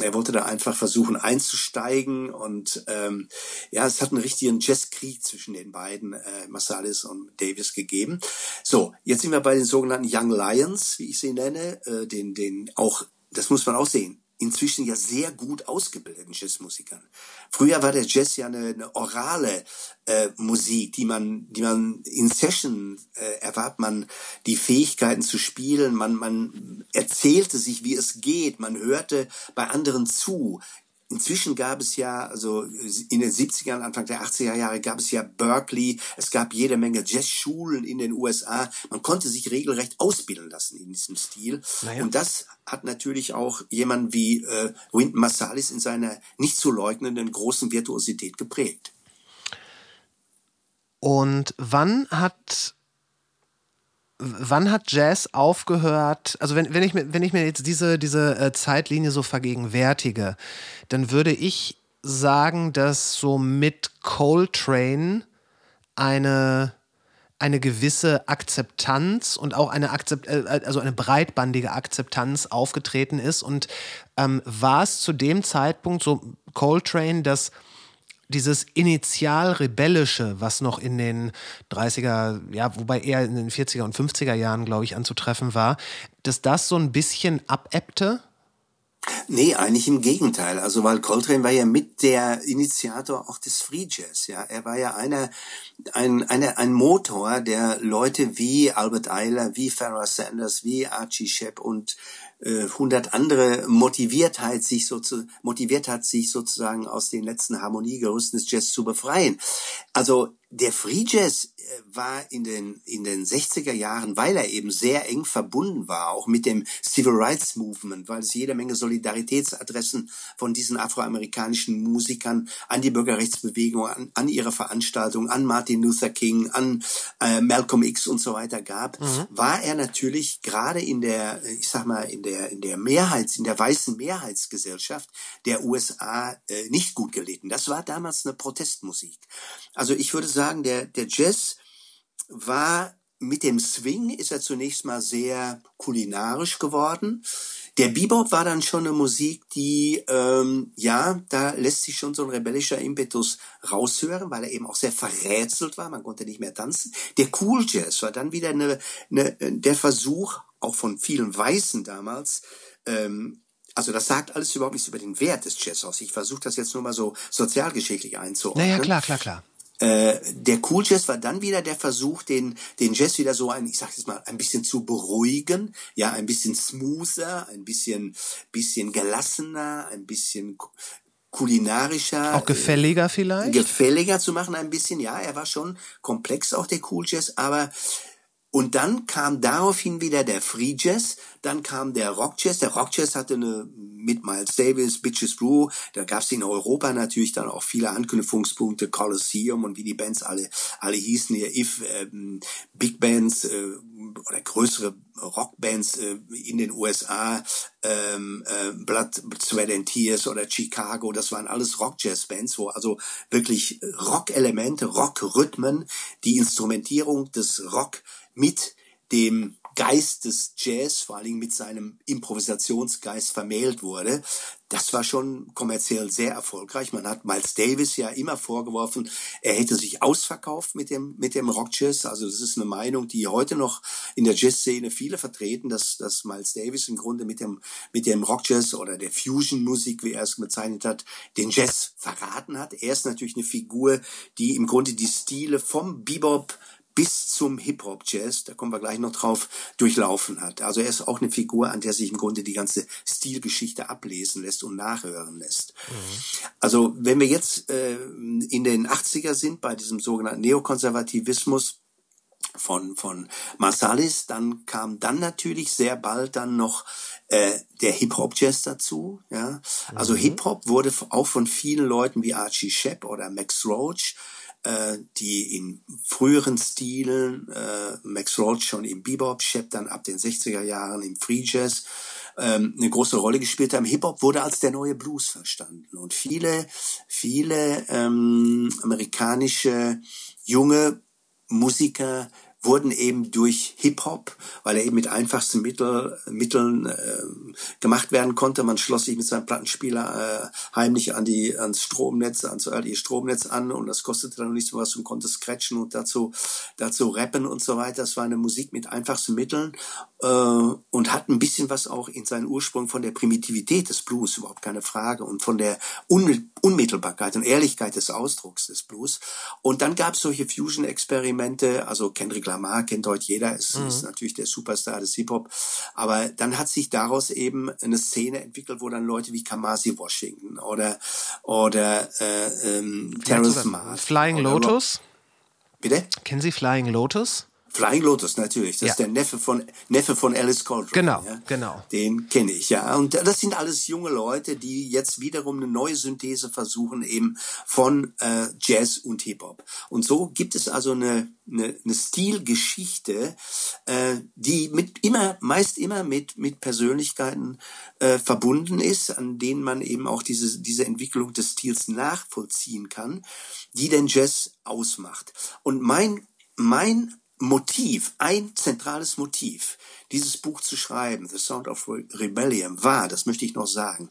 Er wollte da einfach versuchen einzusteigen und ähm, ja, es hat einen richtigen Jazzkrieg zwischen den beiden, äh, Marsalis und Davis gegeben. So, jetzt sind wir bei den sogenannten Young Lions, wie ich sie nenne, äh, den, den auch, das muss man auch sehen, inzwischen ja sehr gut ausgebildeten Jazzmusikern. Früher war der Jazz ja eine, eine orale äh, Musik, die man, die man in Session äh, erwarb man die Fähigkeiten zu spielen, man, man erzählte sich, wie es geht, man hörte bei anderen zu. Inzwischen gab es ja, also in den 70ern, Anfang der 80er Jahre gab es ja Berkeley, es gab jede Menge Jazzschulen in den USA. Man konnte sich regelrecht ausbilden lassen in diesem Stil. Naja. Und das hat natürlich auch jemand wie äh, Wynton Marsalis in seiner nicht zu leugnenden großen Virtuosität geprägt. Und wann hat wann hat Jazz aufgehört? Also wenn, wenn, ich, mir, wenn ich mir jetzt diese, diese äh, Zeitlinie so vergegenwärtige, dann würde ich sagen, dass so mit Coltrane eine, eine gewisse Akzeptanz und auch eine, Akzept, äh, also eine breitbandige Akzeptanz aufgetreten ist. Und ähm, war es zu dem Zeitpunkt so Coltrane, dass dieses initial rebellische, was noch in den 30er, ja, wobei eher in den 40er und 50er Jahren, glaube ich, anzutreffen war, dass das so ein bisschen abebbte? Nee, eigentlich im Gegenteil. Also, weil Coltrane war ja mit der Initiator auch des Free Jazz, ja. Er war ja einer, ein, einer, ein Motor, der Leute wie Albert Eiler, wie Farrah Sanders, wie Archie Shepp und hundert andere motiviert hat, sich so zu, motiviert hat, sich sozusagen aus den letzten Harmoniegerüsten des Jazz zu befreien. Also der Free Jazz äh, war in den, in den 60er Jahren, weil er eben sehr eng verbunden war, auch mit dem Civil Rights Movement, weil es jede Menge Solidaritätsadressen von diesen afroamerikanischen Musikern an die Bürgerrechtsbewegung, an, an ihre Veranstaltungen, an Martin Luther King, an äh, Malcolm X und so weiter gab, mhm. war er natürlich gerade in der, ich sag mal, in der, in der Mehrheits, in der weißen Mehrheitsgesellschaft der USA äh, nicht gut gelitten. Das war damals eine Protestmusik. Also ich würde sagen, sagen, der, der Jazz war mit dem Swing ist er zunächst mal sehr kulinarisch geworden. Der Bebop war dann schon eine Musik, die, ähm, ja, da lässt sich schon so ein rebellischer Impetus raushören, weil er eben auch sehr verrätselt war, man konnte nicht mehr tanzen. Der Cool Jazz war dann wieder eine, eine, der Versuch, auch von vielen Weißen damals, ähm, also das sagt alles überhaupt nichts über den Wert des Jazz aus. Ich versuche das jetzt nur mal so sozialgeschichtlich einzuordnen. Naja, klar, klar, klar. Äh, der Cool Jazz war dann wieder der Versuch, den, den Jazz wieder so ein, ich sag jetzt mal, ein bisschen zu beruhigen, ja, ein bisschen smoother, ein bisschen, bisschen gelassener, ein bisschen kulinarischer. Auch gefälliger vielleicht? Gefälliger zu machen ein bisschen, ja, er war schon komplex auch der Cool Jazz, aber und dann kam daraufhin wieder der Free Jazz, dann kam der Rock Jazz. Der Rock Jazz hatte eine mit Miles Davis, Bitches Brew, da gab es in Europa natürlich dann auch viele Anknüpfungspunkte, Colosseum und wie die Bands alle alle hießen hier, If, ähm, Big Bands äh, oder größere Rockbands äh, in den USA, ähm, äh, Blood, Sweat and Tears oder Chicago, das waren alles Rock-Jazz-Bands, wo also wirklich Rock-Elemente, Rock-Rhythmen, die Instrumentierung des Rock mit dem Geist des Jazz, vor allen Dingen mit seinem Improvisationsgeist vermählt wurde. Das war schon kommerziell sehr erfolgreich. Man hat Miles Davis ja immer vorgeworfen, er hätte sich ausverkauft mit dem, mit dem Rockjazz. Also das ist eine Meinung, die heute noch in der Jazzszene viele vertreten, dass, dass Miles Davis im Grunde mit dem, mit dem Rockjazz oder der Fusion-Musik, wie er es bezeichnet hat, den Jazz verraten hat. Er ist natürlich eine Figur, die im Grunde die Stile vom Bebop bis zum Hip-Hop-Jazz, da kommen wir gleich noch drauf, durchlaufen hat. Also er ist auch eine Figur, an der sich im Grunde die ganze Stilgeschichte ablesen lässt und nachhören lässt. Mhm. Also wenn wir jetzt äh, in den 80er sind, bei diesem sogenannten Neokonservativismus, von, von Marsalis. Dann kam dann natürlich sehr bald dann noch äh, der Hip-Hop-Jazz dazu. Ja? Also mhm. Hip-Hop wurde auch von vielen Leuten wie Archie Shepp oder Max Roach äh, die in früheren Stilen, äh, Max Roach schon im Bebop, Shep dann ab den 60er Jahren im Free Jazz, ähm, eine große Rolle gespielt haben. Hip-Hop wurde als der neue Blues verstanden. Und viele, viele ähm, amerikanische junge Musiker wurden eben durch Hip-Hop, weil er eben mit einfachsten Mittel, Mitteln äh, gemacht werden konnte. Man schloss sich mit seinem Plattenspieler äh, heimlich an die ans Stromnetz, ans örtliche Stromnetz an und das kostete dann nichts was und konnte scratchen und dazu dazu rappen und so weiter. Das war eine Musik mit einfachsten Mitteln äh, und hat ein bisschen was auch in seinen Ursprung von der Primitivität des Blues, überhaupt keine Frage, und von der Un Unmittelbarkeit und Ehrlichkeit des Ausdrucks des Blues. Und dann gab es solche Fusion-Experimente, also Kendrick Lamar kennt heute jeder, ist, mhm. ist natürlich der Superstar des Hip-Hop. Aber dann hat sich daraus eben eine Szene entwickelt, wo dann Leute wie Kamasi Washington oder oder äh, ähm, Terrence. Flying Lotus? Bitte? Kennen Sie Flying Lotus? Flying Lotus natürlich, das ja. ist der Neffe von Neffe von Alice Coltrane. Genau, ja? genau. Den kenne ich ja. Und das sind alles junge Leute, die jetzt wiederum eine neue Synthese versuchen eben von äh, Jazz und Hip Hop. Und so gibt es also eine eine, eine Stilgeschichte, äh, die mit immer meist immer mit mit Persönlichkeiten äh, verbunden ist, an denen man eben auch diese diese Entwicklung des Stils nachvollziehen kann, die den Jazz ausmacht. Und mein mein Motiv, ein zentrales Motiv, dieses Buch zu schreiben, The Sound of Rebellion, war, das möchte ich noch sagen,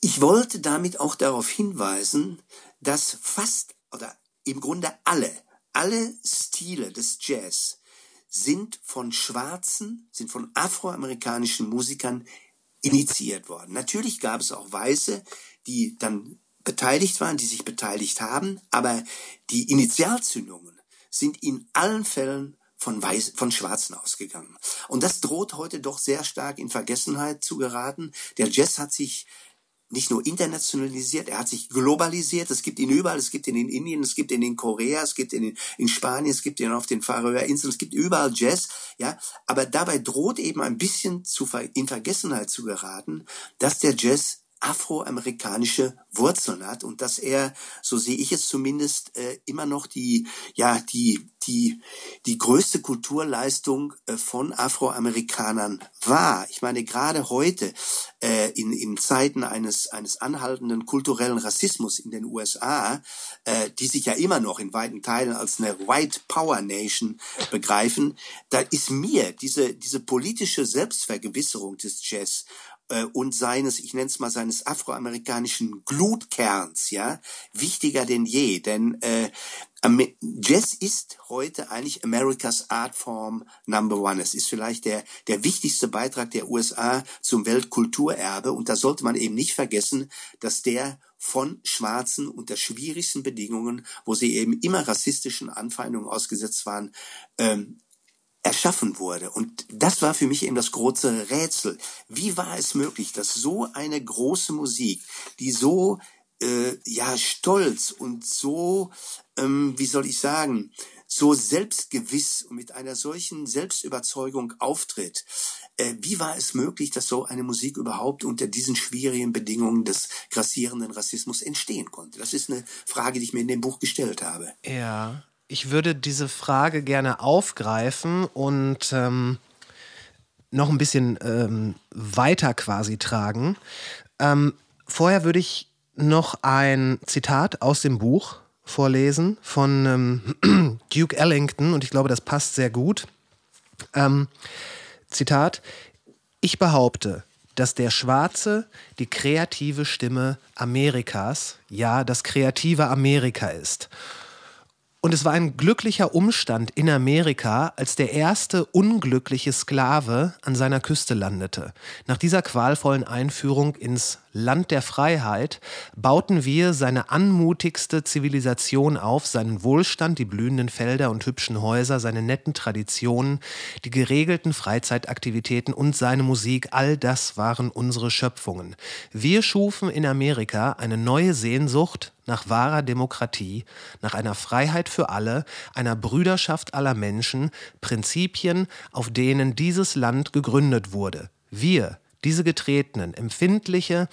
ich wollte damit auch darauf hinweisen, dass fast oder im Grunde alle, alle Stile des Jazz sind von schwarzen, sind von afroamerikanischen Musikern initiiert worden. Natürlich gab es auch Weiße, die dann beteiligt waren, die sich beteiligt haben, aber die Initialzündungen sind in allen Fällen von, Weiß, von Schwarzen ausgegangen. Und das droht heute doch sehr stark in Vergessenheit zu geraten. Der Jazz hat sich nicht nur internationalisiert, er hat sich globalisiert. Es gibt ihn überall. Es gibt ihn in Indien, es gibt ihn in Korea, es gibt ihn in, Spanien, es gibt ihn auf den Färöerinseln, es gibt überall Jazz. Ja, aber dabei droht eben ein bisschen zu, in Vergessenheit zu geraten, dass der Jazz afroamerikanische Wurzeln hat und dass er, so sehe ich es zumindest, äh, immer noch die, ja, die, die, die größte Kulturleistung äh, von Afroamerikanern war. Ich meine, gerade heute, äh, in, in Zeiten eines, eines anhaltenden kulturellen Rassismus in den USA, äh, die sich ja immer noch in weiten Teilen als eine White Power Nation begreifen, da ist mir diese, diese politische Selbstvergewisserung des Jazz äh, und seines, ich nenne es mal seines afroamerikanischen Glutkerns, ja, wichtiger denn je. Denn äh, Jazz ist heute eigentlich Americas Art Form Number One. Es ist vielleicht der, der wichtigste Beitrag der USA zum Weltkulturerbe. Und da sollte man eben nicht vergessen, dass der von Schwarzen unter schwierigsten Bedingungen, wo sie eben immer rassistischen Anfeindungen ausgesetzt waren, ähm, erschaffen wurde. Und das war für mich eben das große Rätsel. Wie war es möglich, dass so eine große Musik, die so äh, ja stolz und so, ähm, wie soll ich sagen, so selbstgewiss und mit einer solchen Selbstüberzeugung auftritt. Äh, wie war es möglich, dass so eine Musik überhaupt unter diesen schwierigen Bedingungen des grassierenden Rassismus entstehen konnte? Das ist eine Frage, die ich mir in dem Buch gestellt habe. Ja, ich würde diese Frage gerne aufgreifen und ähm, noch ein bisschen ähm, weiter quasi tragen. Ähm, vorher würde ich noch ein Zitat aus dem Buch vorlesen von ähm, Duke Ellington und ich glaube, das passt sehr gut. Ähm, Zitat: Ich behaupte, dass der Schwarze die kreative Stimme Amerikas, ja, das kreative Amerika ist. Und es war ein glücklicher Umstand in Amerika, als der erste unglückliche Sklave an seiner Küste landete. Nach dieser qualvollen Einführung ins Land der Freiheit bauten wir seine anmutigste Zivilisation auf, seinen Wohlstand, die blühenden Felder und hübschen Häuser, seine netten Traditionen, die geregelten Freizeitaktivitäten und seine Musik, all das waren unsere Schöpfungen. Wir schufen in Amerika eine neue Sehnsucht nach wahrer Demokratie, nach einer Freiheit für alle, einer Brüderschaft aller Menschen, Prinzipien, auf denen dieses Land gegründet wurde. Wir, diese Getretenen, empfindliche,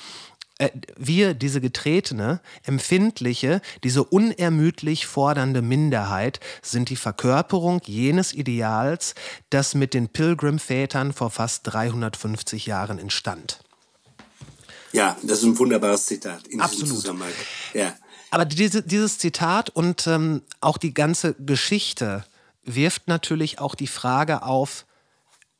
äh, wir, diese getretene, empfindliche, diese unermüdlich fordernde Minderheit, sind die Verkörperung jenes Ideals, das mit den Pilgrim-Vätern vor fast 350 Jahren entstand. Ja, das ist ein wunderbares Zitat in Absolut. Ja. Aber diese, dieses Zitat und ähm, auch die ganze Geschichte wirft natürlich auch die Frage auf,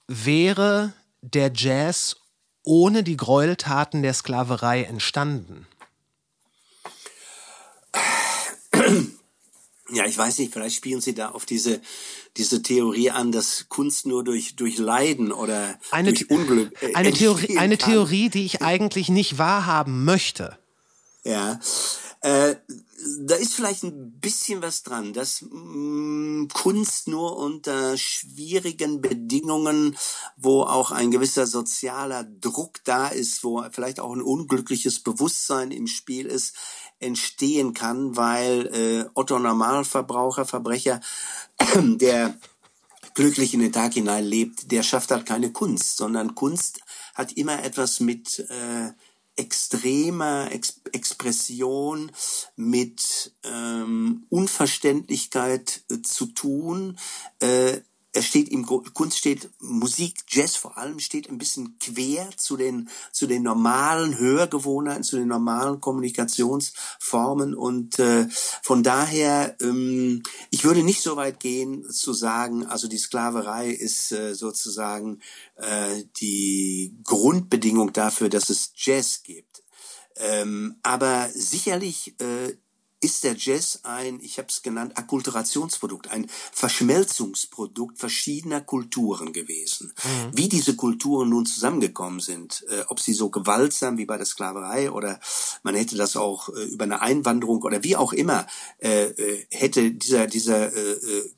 wäre der Jazz ohne die Gräueltaten der Sklaverei entstanden? Ja, ich weiß nicht, vielleicht spielen Sie da auf diese, diese Theorie an, dass Kunst nur durch, durch Leiden oder eine, durch Unglück. Äh, eine, Theorie, eine Theorie, die ich eigentlich nicht wahrhaben möchte. Ja. Äh, da ist vielleicht ein bisschen was dran, dass mh, mm, Kunst nur unter schwierigen Bedingungen, wo auch ein gewisser sozialer Druck da ist, wo vielleicht auch ein unglückliches Bewusstsein im Spiel ist, entstehen kann, weil äh, Otto Normalverbraucher, Verbrecher, der glücklich in den Tag hinein lebt, der schafft halt keine Kunst, sondern Kunst hat immer etwas mit äh, extremer Ex Expression, mit ähm, Unverständlichkeit äh, zu tun. Äh, er steht im Kunst steht Musik, Jazz vor allem steht ein bisschen quer zu den zu den normalen Hörgewohnheiten, zu den normalen Kommunikationsformen und äh, von daher ähm, ich würde nicht so weit gehen zu sagen, also die Sklaverei ist äh, sozusagen äh, die Grundbedingung dafür, dass es Jazz gibt. Ähm, aber sicherlich äh, ist der Jazz ein, ich habe es genannt, Akkulturationsprodukt, ein Verschmelzungsprodukt verschiedener Kulturen gewesen. Mhm. Wie diese Kulturen nun zusammengekommen sind, äh, ob sie so gewaltsam wie bei der Sklaverei oder man hätte das auch äh, über eine Einwanderung oder wie auch immer äh, äh hätte dieser dieser äh, äh,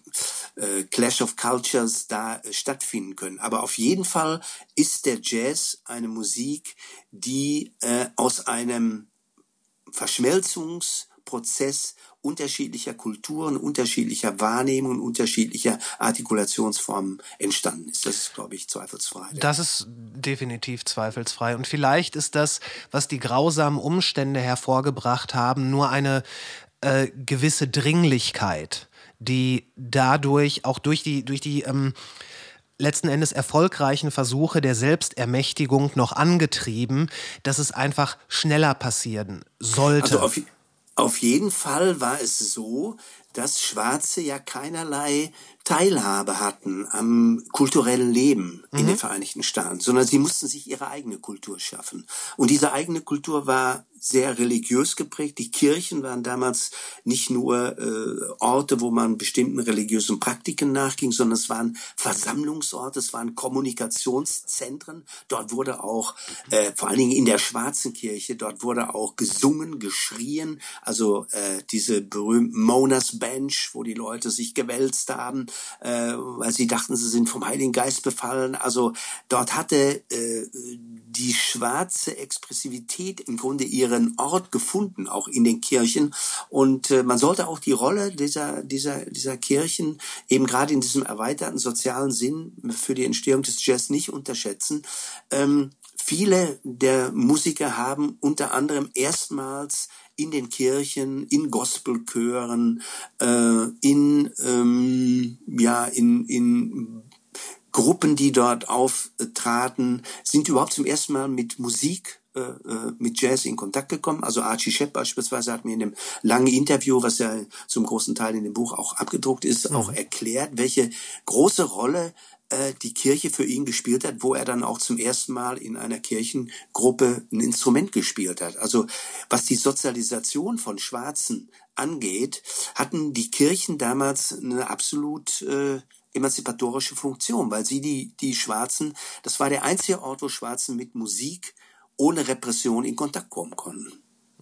äh, Clash of Cultures da stattfinden können. Aber auf jeden Fall ist der Jazz eine Musik, die äh, aus einem Verschmelzungs Prozess unterschiedlicher Kulturen, unterschiedlicher Wahrnehmungen, unterschiedlicher Artikulationsformen entstanden ist. Das ist, glaube ich, zweifelsfrei. Das ist definitiv zweifelsfrei. Und vielleicht ist das, was die grausamen Umstände hervorgebracht haben, nur eine äh, gewisse Dringlichkeit, die dadurch, auch durch die, durch die ähm, letzten Endes erfolgreichen Versuche der Selbstermächtigung noch angetrieben, dass es einfach schneller passieren sollte. Also auf jeden Fall war es so, dass Schwarze ja keinerlei Teilhabe hatten am kulturellen Leben in den mhm. Vereinigten Staaten, sondern sie mussten sich ihre eigene Kultur schaffen. Und diese eigene Kultur war sehr religiös geprägt. Die Kirchen waren damals nicht nur äh, Orte, wo man bestimmten religiösen Praktiken nachging, sondern es waren Versammlungsorte, es waren Kommunikationszentren. Dort wurde auch, äh, vor allen Dingen in der Schwarzen Kirche, dort wurde auch gesungen, geschrien. Also äh, diese berühmten Monas Bench, wo die Leute sich gewälzt haben äh, weil sie dachten, sie sind vom Heiligen Geist befallen. Also dort hatte äh, die schwarze Expressivität im Grunde ihren Ort gefunden, auch in den Kirchen. Und äh, man sollte auch die Rolle dieser, dieser, dieser Kirchen eben gerade in diesem erweiterten sozialen Sinn für die Entstehung des Jazz nicht unterschätzen. Ähm, viele der Musiker haben unter anderem erstmals in den Kirchen, in Gospelchören, äh, in ähm, ja in in Gruppen, die dort auftraten, sind überhaupt zum ersten Mal mit Musik mit Jazz in Kontakt gekommen. Also Archie Shepp beispielsweise hat mir in dem langen Interview, was ja zum großen Teil in dem Buch auch abgedruckt ist, auch mhm. erklärt, welche große Rolle äh, die Kirche für ihn gespielt hat, wo er dann auch zum ersten Mal in einer Kirchengruppe ein Instrument gespielt hat. Also was die Sozialisation von Schwarzen angeht, hatten die Kirchen damals eine absolut äh, emanzipatorische Funktion, weil sie die, die Schwarzen, das war der einzige Ort, wo Schwarzen mit Musik ohne Repression in Kontakt kommen konnten.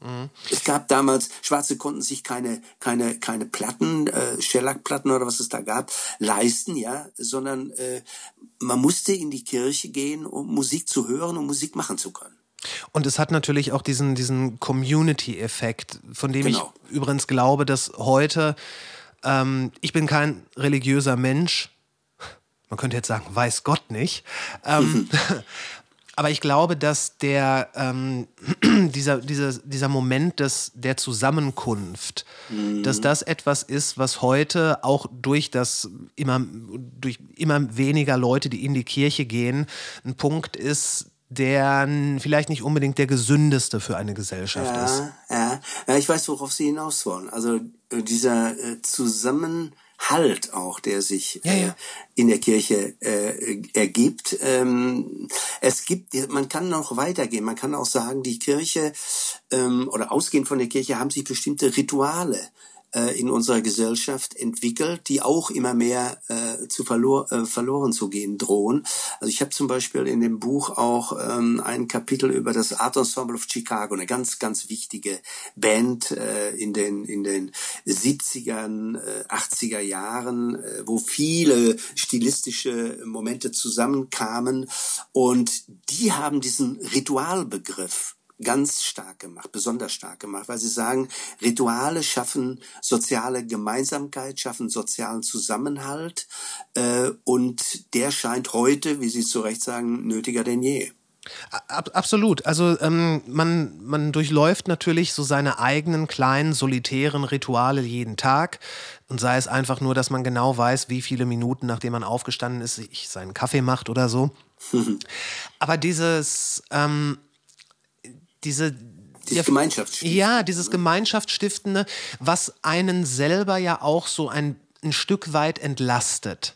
Mhm. Es gab damals, Schwarze konnten sich keine, keine, keine Platten, äh, Shellac-Platten oder was es da gab, leisten, ja, sondern äh, man musste in die Kirche gehen, um Musik zu hören und Musik machen zu können. Und es hat natürlich auch diesen, diesen Community-Effekt, von dem genau. ich übrigens glaube, dass heute, ähm, ich bin kein religiöser Mensch, man könnte jetzt sagen, weiß Gott nicht, ähm, aber ich glaube, dass der, ähm, dieser, dieser, dieser Moment des, der Zusammenkunft, mhm. dass das etwas ist, was heute auch durch das immer, durch immer weniger Leute, die in die Kirche gehen, ein Punkt ist, der vielleicht nicht unbedingt der gesündeste für eine Gesellschaft ja, ist. Ja, ja, ich weiß, worauf Sie hinaus wollen. Also äh, dieser äh, Zusammenhalt auch, der sich ja, ja. Äh, in der Kirche äh, ergibt. Ähm, es gibt, man kann noch weitergehen. Man kann auch sagen, die Kirche ähm, oder ausgehend von der Kirche haben sich bestimmte Rituale in unserer Gesellschaft entwickelt, die auch immer mehr äh, zu verlor, äh, verloren zu gehen drohen. Also ich habe zum Beispiel in dem Buch auch ähm, ein Kapitel über das Art Ensemble of Chicago, eine ganz, ganz wichtige Band äh, in den in den 70ern, äh, 80er Jahren, äh, wo viele stilistische Momente zusammenkamen und die haben diesen Ritualbegriff ganz stark gemacht, besonders stark gemacht, weil sie sagen, Rituale schaffen soziale Gemeinsamkeit, schaffen sozialen Zusammenhalt äh, und der scheint heute, wie Sie zu Recht sagen, nötiger denn je. absolut. Also ähm, man, man durchläuft natürlich so seine eigenen kleinen, solitären Rituale jeden Tag. Und sei es einfach nur, dass man genau weiß, wie viele Minuten, nachdem man aufgestanden ist, sich seinen Kaffee macht oder so. Aber dieses, ähm, diese dieses Gemeinschaftsstiftende. Ja, dieses Gemeinschaftsstiftende, was einen selber ja auch so ein, ein Stück weit entlastet.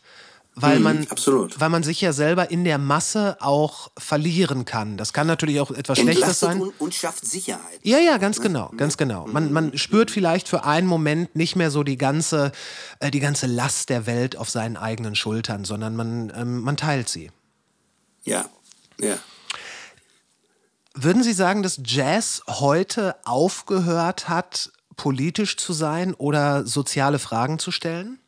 Weil mhm, man, absolut. weil man sich ja selber in der Masse auch verlieren kann. Das kann natürlich auch etwas Entlastet Schlechtes sein. Und, und schafft Sicherheit. Ja, ja, ganz genau, ganz genau. Man, man spürt vielleicht für einen Moment nicht mehr so die ganze, äh, die ganze Last der Welt auf seinen eigenen Schultern, sondern man, ähm, man teilt sie. Ja, ja. Würden Sie sagen, dass Jazz heute aufgehört hat, politisch zu sein oder soziale Fragen zu stellen?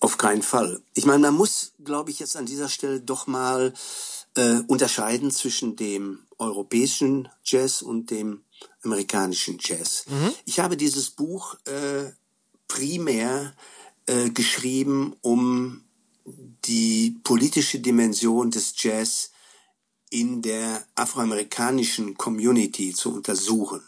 Auf keinen Fall. Ich meine, man muss, glaube ich, jetzt an dieser Stelle doch mal äh, unterscheiden zwischen dem europäischen Jazz und dem amerikanischen Jazz. Mhm. Ich habe dieses Buch äh, primär äh, geschrieben, um die politische Dimension des Jazz in der afroamerikanischen Community zu untersuchen.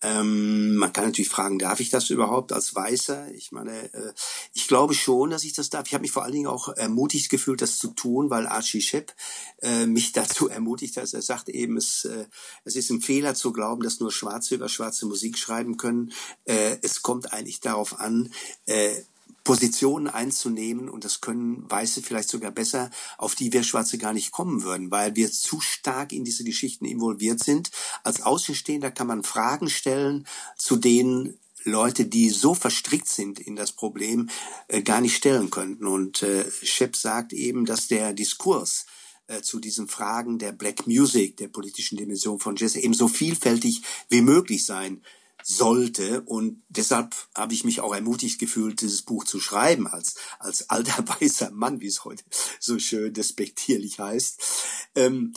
Ähm, man kann natürlich fragen, darf ich das überhaupt als Weißer? Ich meine, äh, ich glaube schon, dass ich das darf. Ich habe mich vor allen Dingen auch ermutigt gefühlt, das zu tun, weil Archie Shepp äh, mich dazu ermutigt hat. Er sagt eben, es, äh, es ist ein Fehler zu glauben, dass nur Schwarze über schwarze Musik schreiben können. Äh, es kommt eigentlich darauf an, äh, Positionen einzunehmen und das können Weiße vielleicht sogar besser, auf die wir Schwarze gar nicht kommen würden, weil wir zu stark in diese Geschichten involviert sind. Als Außenstehender kann man Fragen stellen, zu denen Leute, die so verstrickt sind in das Problem, äh, gar nicht stellen könnten. Und äh, Shep sagt eben, dass der Diskurs äh, zu diesen Fragen der Black Music, der politischen Dimension von Jazz eben so vielfältig wie möglich sein sollte. Und deshalb habe ich mich auch ermutigt gefühlt, dieses Buch zu schreiben, als, als alter weißer Mann, wie es heute so schön despektierlich heißt. Ähm,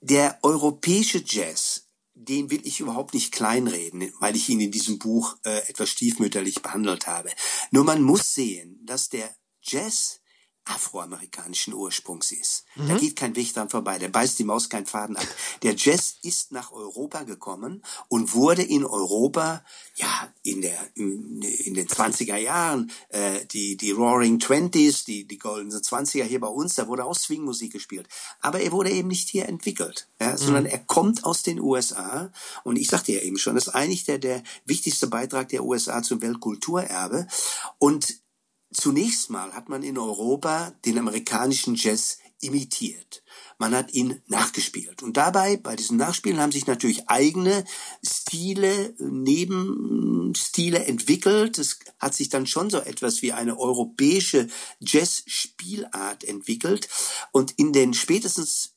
der europäische Jazz, den will ich überhaupt nicht kleinreden, weil ich ihn in diesem Buch äh, etwas stiefmütterlich behandelt habe. Nur man muss sehen, dass der Jazz afroamerikanischen Ursprungs ist. Mhm. Da geht kein Weg dran vorbei, der beißt die Maus keinen Faden ab. Der Jazz ist nach Europa gekommen und wurde in Europa, ja, in der in den 20er Jahren, äh, die die Roaring Twenties, die die goldenen 20er hier bei uns, da wurde auch Swingmusik gespielt, aber er wurde eben nicht hier entwickelt, ja, mhm. sondern er kommt aus den USA und ich sagte ja eben schon, das ist eigentlich der der wichtigste Beitrag der USA zum Weltkulturerbe und Zunächst mal hat man in Europa den amerikanischen Jazz imitiert. Man hat ihn nachgespielt. Und dabei, bei diesen Nachspielen, haben sich natürlich eigene Stile, Nebenstile entwickelt. Es hat sich dann schon so etwas wie eine europäische Jazz-Spielart entwickelt. Und in den spätestens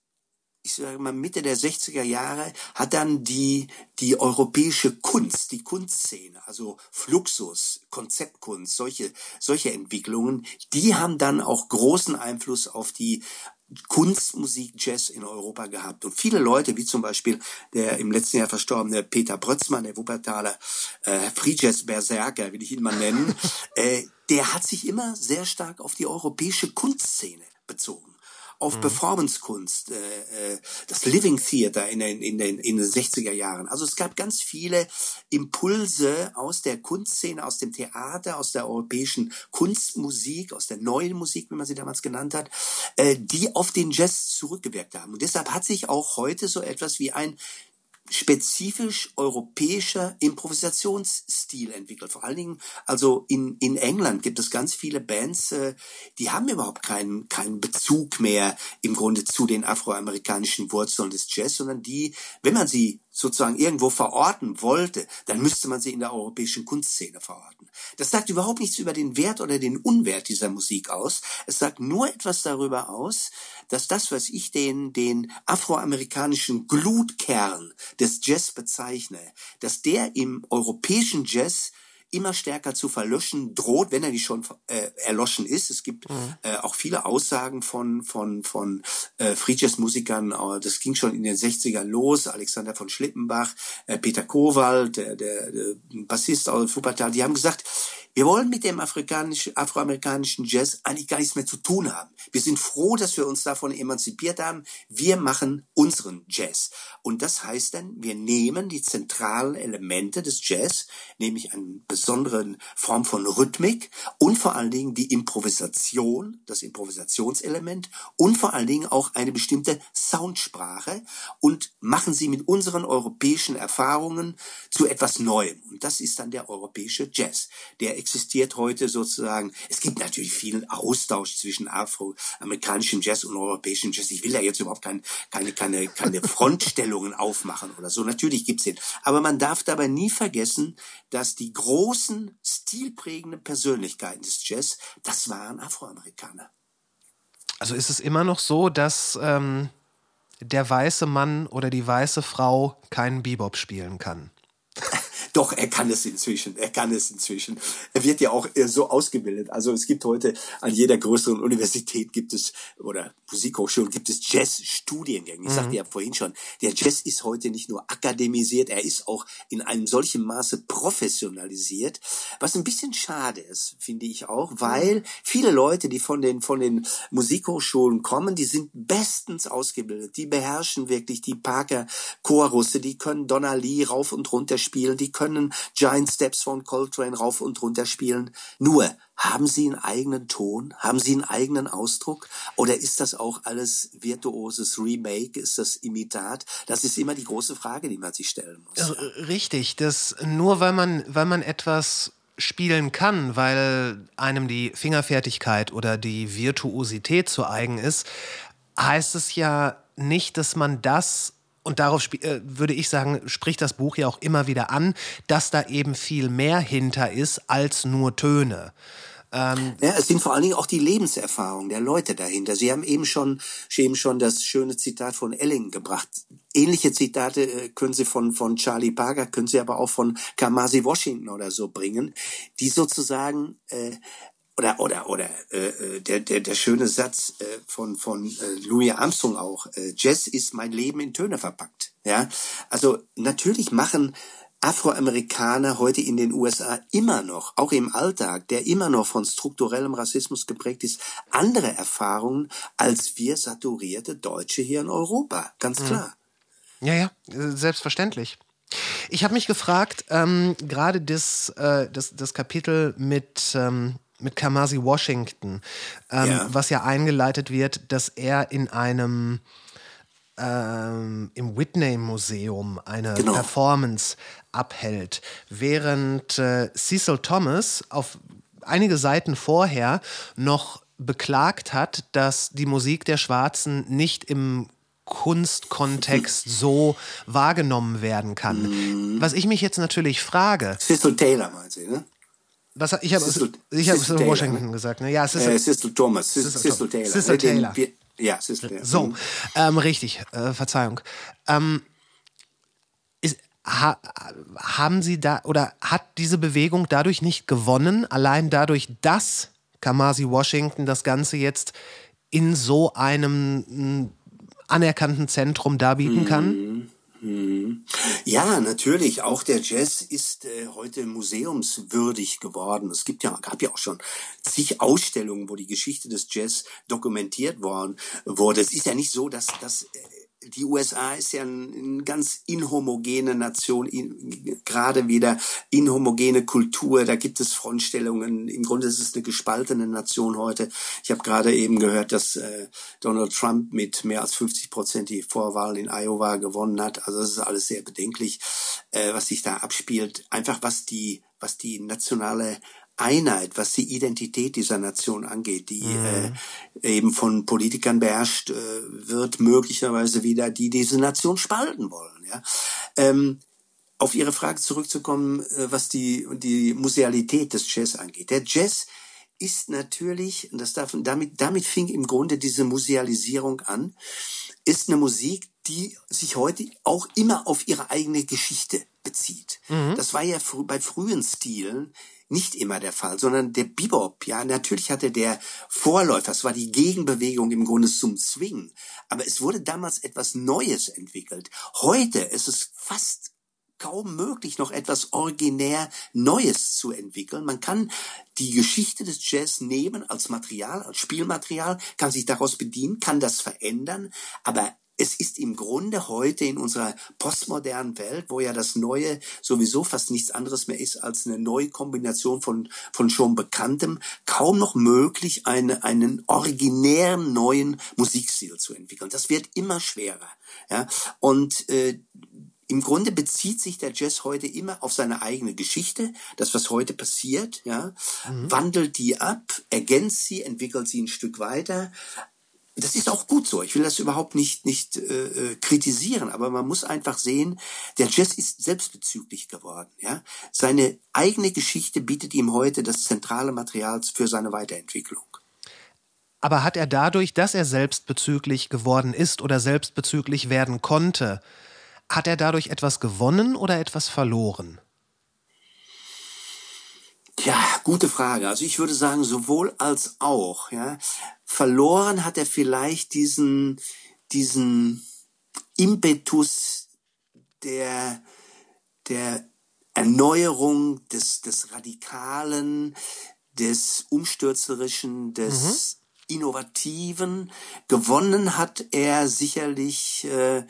ich sage mal Mitte der 60er Jahre hat dann die die europäische Kunst, die Kunstszene, also Fluxus, Konzeptkunst, solche solche Entwicklungen, die haben dann auch großen Einfluss auf die Kunstmusik, Jazz in Europa gehabt. Und viele Leute, wie zum Beispiel der im letzten Jahr verstorbene Peter Brötzmann, der Wuppertaler äh, Free Jazz Berserker, will ich ihn mal nennen, äh, der hat sich immer sehr stark auf die europäische Kunstszene bezogen auf mhm. Performancekunst, äh, äh, das Living Theater in den, in, den, in den 60er Jahren. Also es gab ganz viele Impulse aus der Kunstszene, aus dem Theater, aus der europäischen Kunstmusik, aus der neuen Musik, wie man sie damals genannt hat, äh, die auf den Jazz zurückgewirkt haben. Und deshalb hat sich auch heute so etwas wie ein spezifisch europäischer Improvisationsstil entwickelt. Vor allen Dingen, also in, in England gibt es ganz viele Bands, äh, die haben überhaupt keinen, keinen Bezug mehr im Grunde zu den afroamerikanischen Wurzeln des Jazz, sondern die, wenn man sie sozusagen irgendwo verorten wollte, dann müsste man sie in der europäischen Kunstszene verorten. Das sagt überhaupt nichts über den Wert oder den Unwert dieser Musik aus. Es sagt nur etwas darüber aus, dass das, was ich den, den afroamerikanischen Glutkern des Jazz bezeichne, dass der im europäischen Jazz immer stärker zu verlöschen droht, wenn er nicht schon äh, erloschen ist. Es gibt mhm. äh, auch viele Aussagen von von von äh, Free-Jazz-Musikern, äh, das ging schon in den 60ern los, Alexander von Schlippenbach, äh, Peter Kowal, der, der, der Bassist aus Wuppertal, die haben gesagt, wir wollen mit dem afroamerikanischen Jazz eigentlich gar nichts mehr zu tun haben. Wir sind froh, dass wir uns davon emanzipiert haben. Wir machen unseren Jazz. Und das heißt dann, wir nehmen die zentralen Elemente des Jazz, nämlich eine besondere Form von Rhythmik und vor allen Dingen die Improvisation, das Improvisationselement und vor allen Dingen auch eine bestimmte Soundsprache und machen sie mit unseren europäischen Erfahrungen zu etwas Neuem. Und das ist dann der europäische Jazz, der existiert heute sozusagen. Es gibt natürlich viel Austausch zwischen afroamerikanischem Jazz und europäischem Jazz. Ich will da jetzt überhaupt kein, keine, keine, keine Frontstellungen aufmachen oder so. Natürlich gibt's den. Aber man darf dabei nie vergessen, dass die großen, stilprägenden Persönlichkeiten des Jazz, das waren Afroamerikaner. Also ist es immer noch so, dass ähm, der weiße Mann oder die weiße Frau keinen Bebop spielen kann? Doch, er kann es inzwischen. Er kann es inzwischen. Er wird ja auch äh, so ausgebildet. Also es gibt heute an jeder größeren Universität gibt es oder Musikhochschule gibt es Jazz-Studiengänge. Ich mhm. sagte ja vorhin schon, der Jazz ist heute nicht nur akademisiert, er ist auch in einem solchen Maße professionalisiert, was ein bisschen schade ist, finde ich auch, weil viele Leute, die von den von den Musikhochschulen kommen, die sind bestens ausgebildet. Die beherrschen wirklich die Parker Chorusse, die können Donna Lee rauf und runter spielen, die können Giant Steps von Coltrane rauf und runter spielen. Nur, haben sie einen eigenen Ton? Haben sie einen eigenen Ausdruck? Oder ist das auch alles virtuoses Remake? Ist das Imitat? Das ist immer die große Frage, die man sich stellen muss. Richtig, das nur weil man, weil man etwas spielen kann, weil einem die Fingerfertigkeit oder die Virtuosität zu eigen ist, heißt es ja nicht, dass man das und darauf äh, würde ich sagen, spricht das Buch ja auch immer wieder an, dass da eben viel mehr hinter ist als nur Töne. Ähm ja, es sind vor allen Dingen auch die Lebenserfahrungen der Leute dahinter. Sie haben eben schon, eben schon das schöne Zitat von Elling gebracht. Ähnliche Zitate äh, können Sie von, von Charlie Parker, können Sie aber auch von Kamasi Washington oder so bringen, die sozusagen äh, oder oder oder äh, äh, der der der schöne Satz äh, von von äh, Louis Armstrong auch äh, Jazz ist mein Leben in Töne verpackt ja also natürlich machen Afroamerikaner heute in den USA immer noch, auch im Alltag, der immer noch von strukturellem Rassismus geprägt ist, andere Erfahrungen als wir saturierte Deutsche hier in Europa. Ganz mhm. klar. Ja, ja, selbstverständlich. Ich habe mich gefragt, ähm, gerade das, äh, das, das Kapitel mit ähm, mit Kamasi Washington, ähm, ja. was ja eingeleitet wird, dass er in einem ähm, im Whitney Museum eine genau. Performance abhält, während äh, Cecil Thomas auf einige Seiten vorher noch beklagt hat, dass die Musik der Schwarzen nicht im Kunstkontext so wahrgenommen werden kann. Mhm. Was ich mich jetzt natürlich frage. Cecil Taylor meint sie, ne? Was, ich habe ich hab Taylor, Washington ne? gesagt. Ne? Ja, Cecil, äh, Cecil Thomas, Cecil, Taylor. Cecil Taylor. Den, ja, Cecil Taylor. So, ähm, richtig, äh, Verzeihung. Ähm, ist, ha, haben Sie da, oder hat diese Bewegung dadurch nicht gewonnen, allein dadurch, dass Kamasi Washington das Ganze jetzt in so einem anerkannten Zentrum darbieten kann? Mhm. Ja, natürlich. Auch der Jazz ist äh, heute museumswürdig geworden. Es gibt ja, gab ja auch schon zig Ausstellungen, wo die Geschichte des Jazz dokumentiert worden wurde. Es ist ja nicht so, dass, dass äh, die USA ist ja eine ganz inhomogene Nation, in, gerade wieder inhomogene Kultur. Da gibt es Frontstellungen. Im Grunde ist es eine gespaltene Nation heute. Ich habe gerade eben gehört, dass äh, Donald Trump mit mehr als 50 Prozent die Vorwahlen in Iowa gewonnen hat. Also das ist alles sehr bedenklich, äh, was sich da abspielt. Einfach was die was die nationale Einheit, was die Identität dieser Nation angeht, die mhm. äh, eben von Politikern beherrscht äh, wird, möglicherweise wieder, die diese Nation spalten wollen. Ja? Ähm, auf Ihre Frage zurückzukommen, äh, was die, die Musealität des Jazz angeht. Der Jazz ist natürlich, und das darf, damit, damit fing im Grunde diese Musealisierung an, ist eine Musik, die sich heute auch immer auf ihre eigene Geschichte bezieht. Mhm. Das war ja fr bei frühen Stilen nicht immer der Fall, sondern der Bebop, ja, natürlich hatte der Vorläufer, es war die Gegenbewegung im Grunde zum Swing, aber es wurde damals etwas Neues entwickelt. Heute ist es fast kaum möglich, noch etwas originär Neues zu entwickeln. Man kann die Geschichte des Jazz nehmen als Material, als Spielmaterial, kann sich daraus bedienen, kann das verändern, aber es ist im Grunde heute in unserer postmodernen Welt, wo ja das Neue sowieso fast nichts anderes mehr ist als eine neue Kombination von, von schon Bekanntem, kaum noch möglich, eine, einen originären neuen Musikstil zu entwickeln. Das wird immer schwerer. Ja? Und äh, im Grunde bezieht sich der Jazz heute immer auf seine eigene Geschichte, das was heute passiert, ja, mhm. wandelt die ab, ergänzt sie, entwickelt sie ein Stück weiter, das ist auch gut so. Ich will das überhaupt nicht nicht äh, äh, kritisieren, aber man muss einfach sehen, der Jazz ist selbstbezüglich geworden. Ja, seine eigene Geschichte bietet ihm heute das zentrale Material für seine Weiterentwicklung. Aber hat er dadurch, dass er selbstbezüglich geworden ist oder selbstbezüglich werden konnte, hat er dadurch etwas gewonnen oder etwas verloren? Ja, gute Frage. Also ich würde sagen, sowohl als auch. Ja. Verloren hat er vielleicht diesen, diesen Impetus der, der Erneuerung, des, des Radikalen, des Umstürzerischen, des mhm. Innovativen. Gewonnen hat er sicherlich äh,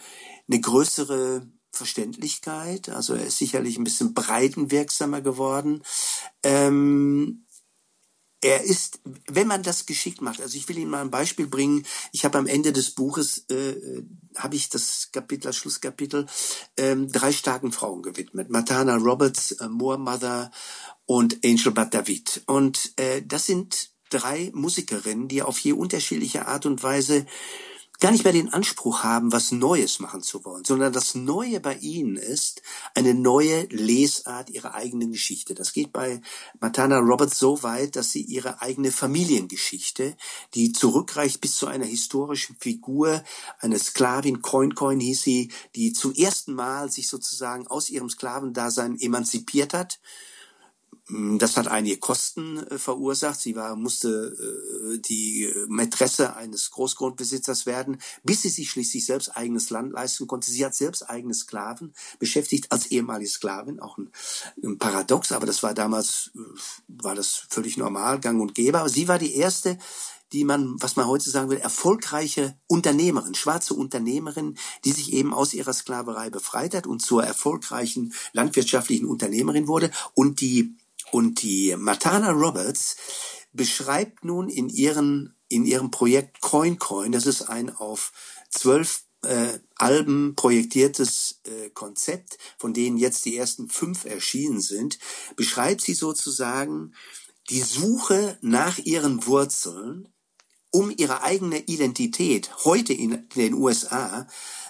eine größere Verständlichkeit. Also er ist sicherlich ein bisschen breitenwirksamer geworden. Ähm, er ist, wenn man das geschickt macht, also ich will Ihnen mal ein Beispiel bringen. Ich habe am Ende des Buches, äh, habe ich das Kapitel, das Schlusskapitel, ähm, drei starken Frauen gewidmet. Matana Roberts, äh, Moore Mother und Angel Bat David. Und äh, das sind drei Musikerinnen, die auf je unterschiedliche Art und Weise gar nicht mehr den Anspruch haben, was Neues machen zu wollen, sondern das Neue bei ihnen ist eine neue Lesart ihrer eigenen Geschichte. Das geht bei Matana Roberts so weit, dass sie ihre eigene Familiengeschichte, die zurückreicht bis zu einer historischen Figur, eine Sklavin, Coin Coin hieß sie, die zum ersten Mal sich sozusagen aus ihrem Sklavendasein emanzipiert hat, das hat einige Kosten äh, verursacht. Sie war, musste äh, die Mätresse eines Großgrundbesitzers werden, bis sie sich schließlich selbst eigenes Land leisten konnte. Sie hat selbst eigene Sklaven beschäftigt als ehemalige Sklavin, auch ein, ein Paradox, aber das war damals, äh, war das völlig normal, gang und gäbe. Aber sie war die erste, die man, was man heute sagen will, erfolgreiche Unternehmerin, schwarze Unternehmerin, die sich eben aus ihrer Sklaverei befreit hat und zur erfolgreichen landwirtschaftlichen Unternehmerin wurde und die und die Matana Roberts beschreibt nun in, ihren, in ihrem Projekt Coin Coin, das ist ein auf zwölf äh, Alben projektiertes äh, Konzept, von denen jetzt die ersten fünf erschienen sind, beschreibt sie sozusagen die Suche nach ihren Wurzeln, um ihre eigene Identität heute in den USA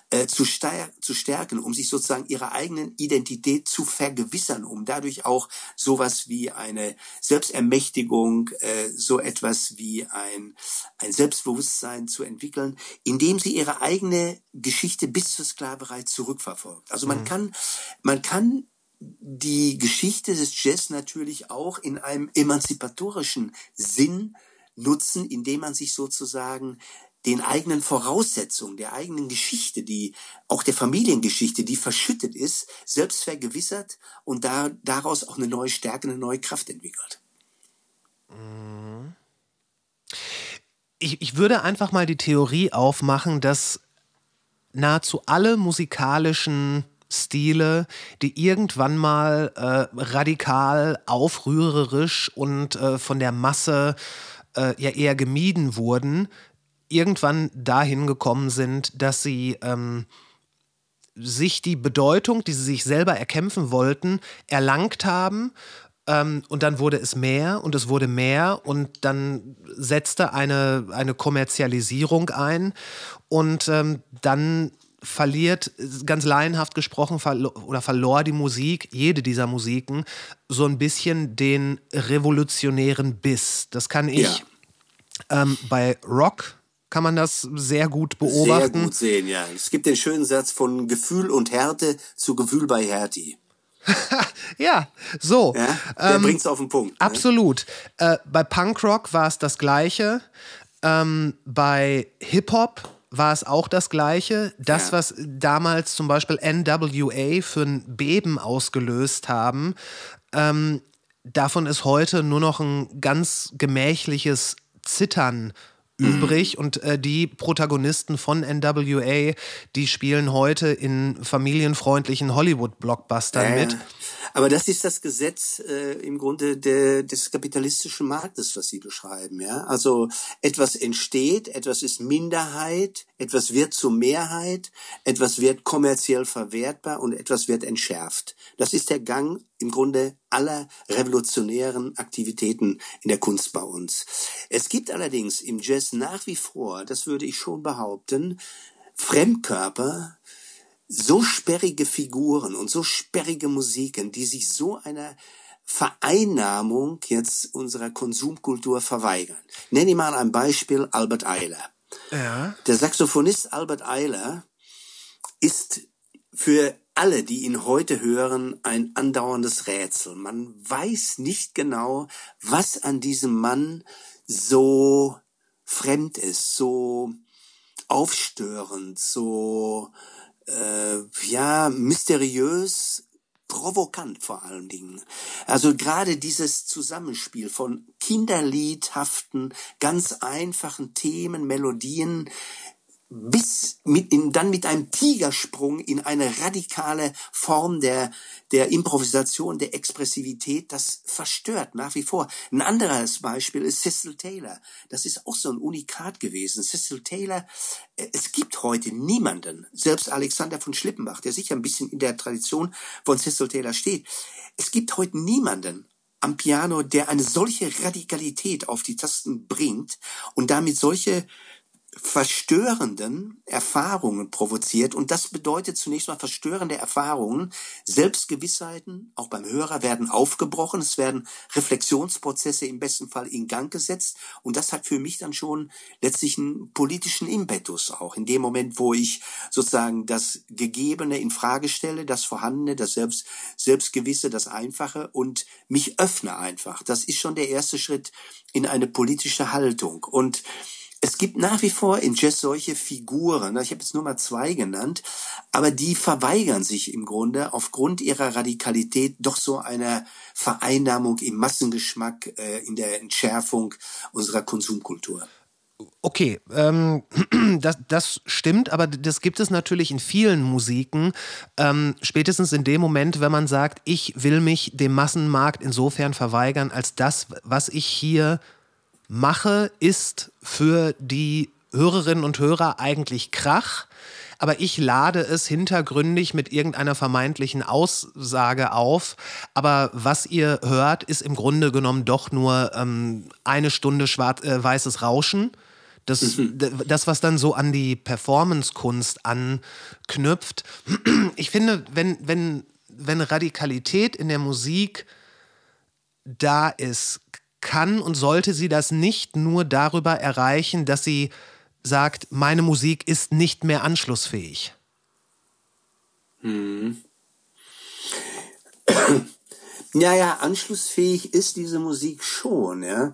äh, zu, zu stärken, um sich sozusagen ihrer eigenen Identität zu vergewissern, um dadurch auch sowas wie eine Selbstermächtigung, äh, so etwas wie ein, ein Selbstbewusstsein zu entwickeln, indem sie ihre eigene Geschichte bis zur Sklaverei zurückverfolgt. Also man mhm. kann, man kann die Geschichte des Jazz natürlich auch in einem emanzipatorischen Sinn nutzen, indem man sich sozusagen den eigenen Voraussetzungen, der eigenen Geschichte, die auch der Familiengeschichte, die verschüttet ist, selbst vergewissert und da, daraus auch eine neue Stärke, eine neue Kraft entwickelt. Ich, ich würde einfach mal die Theorie aufmachen, dass nahezu alle musikalischen Stile, die irgendwann mal äh, radikal, aufrührerisch und äh, von der Masse äh, ja eher gemieden wurden, irgendwann dahin gekommen sind, dass sie ähm, sich die Bedeutung, die sie sich selber erkämpfen wollten, erlangt haben. Ähm, und dann wurde es mehr und es wurde mehr und dann setzte eine, eine Kommerzialisierung ein und ähm, dann verliert, ganz laienhaft gesprochen, verlo oder verlor die Musik, jede dieser Musiken, so ein bisschen den revolutionären Biss. Das kann ich ja. ähm, bei Rock kann man das sehr gut beobachten. Sehr gut sehen, ja. Es gibt den schönen Satz von Gefühl und Härte zu Gefühl bei Härti. ja, so. Ja, der ähm, bringt's auf den Punkt. Ne? Absolut. Äh, bei Punkrock war es das Gleiche. Ähm, bei Hip-Hop war es auch das Gleiche. Das, ja. was damals zum Beispiel NWA für ein Beben ausgelöst haben, ähm, davon ist heute nur noch ein ganz gemächliches Zittern übrig und äh, die Protagonisten von NWA, die spielen heute in familienfreundlichen Hollywood-Blockbustern äh, mit. Aber das ist das Gesetz äh, im Grunde de, des kapitalistischen Marktes, was Sie beschreiben. Ja, also etwas entsteht, etwas ist Minderheit, etwas wird zur Mehrheit, etwas wird kommerziell verwertbar und etwas wird entschärft. Das ist der Gang im Grunde aller revolutionären Aktivitäten in der Kunst bei uns. Es gibt allerdings im Jazz nach wie vor, das würde ich schon behaupten, Fremdkörper, so sperrige Figuren und so sperrige Musiken, die sich so einer Vereinnahmung jetzt unserer Konsumkultur verweigern. Nenne ich mal ein Beispiel Albert Eiler. Ja. Der Saxophonist Albert Eiler ist für alle, die ihn heute hören, ein andauerndes Rätsel. Man weiß nicht genau, was an diesem Mann so fremd ist, so aufstörend, so äh, ja mysteriös, provokant vor allen Dingen. Also gerade dieses Zusammenspiel von kinderliedhaften, ganz einfachen Themen, Melodien, bis mit in, dann mit einem Tigersprung in eine radikale Form der der Improvisation, der Expressivität, das verstört nach wie vor. Ein anderes Beispiel ist Cecil Taylor. Das ist auch so ein Unikat gewesen. Cecil Taylor, äh, es gibt heute niemanden, selbst Alexander von Schlippenbach, der sicher ein bisschen in der Tradition von Cecil Taylor steht. Es gibt heute niemanden am Piano, der eine solche Radikalität auf die Tasten bringt und damit solche verstörenden Erfahrungen provoziert. Und das bedeutet zunächst mal verstörende Erfahrungen. Selbstgewissheiten, auch beim Hörer, werden aufgebrochen. Es werden Reflexionsprozesse im besten Fall in Gang gesetzt. Und das hat für mich dann schon letztlich einen politischen Impetus auch. In dem Moment, wo ich sozusagen das Gegebene in Frage stelle, das Vorhandene, das Selbst, Selbstgewisse, das Einfache und mich öffne einfach. Das ist schon der erste Schritt in eine politische Haltung. Und es gibt nach wie vor in Jazz solche Figuren, ich habe jetzt nur mal zwei genannt, aber die verweigern sich im Grunde aufgrund ihrer Radikalität doch so einer Vereinnahmung im Massengeschmack, äh, in der Entschärfung unserer Konsumkultur. Okay, ähm, das, das stimmt, aber das gibt es natürlich in vielen Musiken. Ähm, spätestens in dem Moment, wenn man sagt, ich will mich dem Massenmarkt insofern verweigern, als das, was ich hier mache, ist für die Hörerinnen und Hörer eigentlich Krach. Aber ich lade es hintergründig mit irgendeiner vermeintlichen Aussage auf. Aber was ihr hört, ist im Grunde genommen doch nur ähm, eine Stunde schwarz, äh, weißes Rauschen. Das, mhm. das, was dann so an die Performance-Kunst anknüpft. Ich finde, wenn, wenn, wenn Radikalität in der Musik da ist, kann und sollte sie das nicht nur darüber erreichen, dass sie sagt, meine Musik ist nicht mehr anschlussfähig. Hm. Ja, ja, anschlussfähig ist diese Musik schon, ja.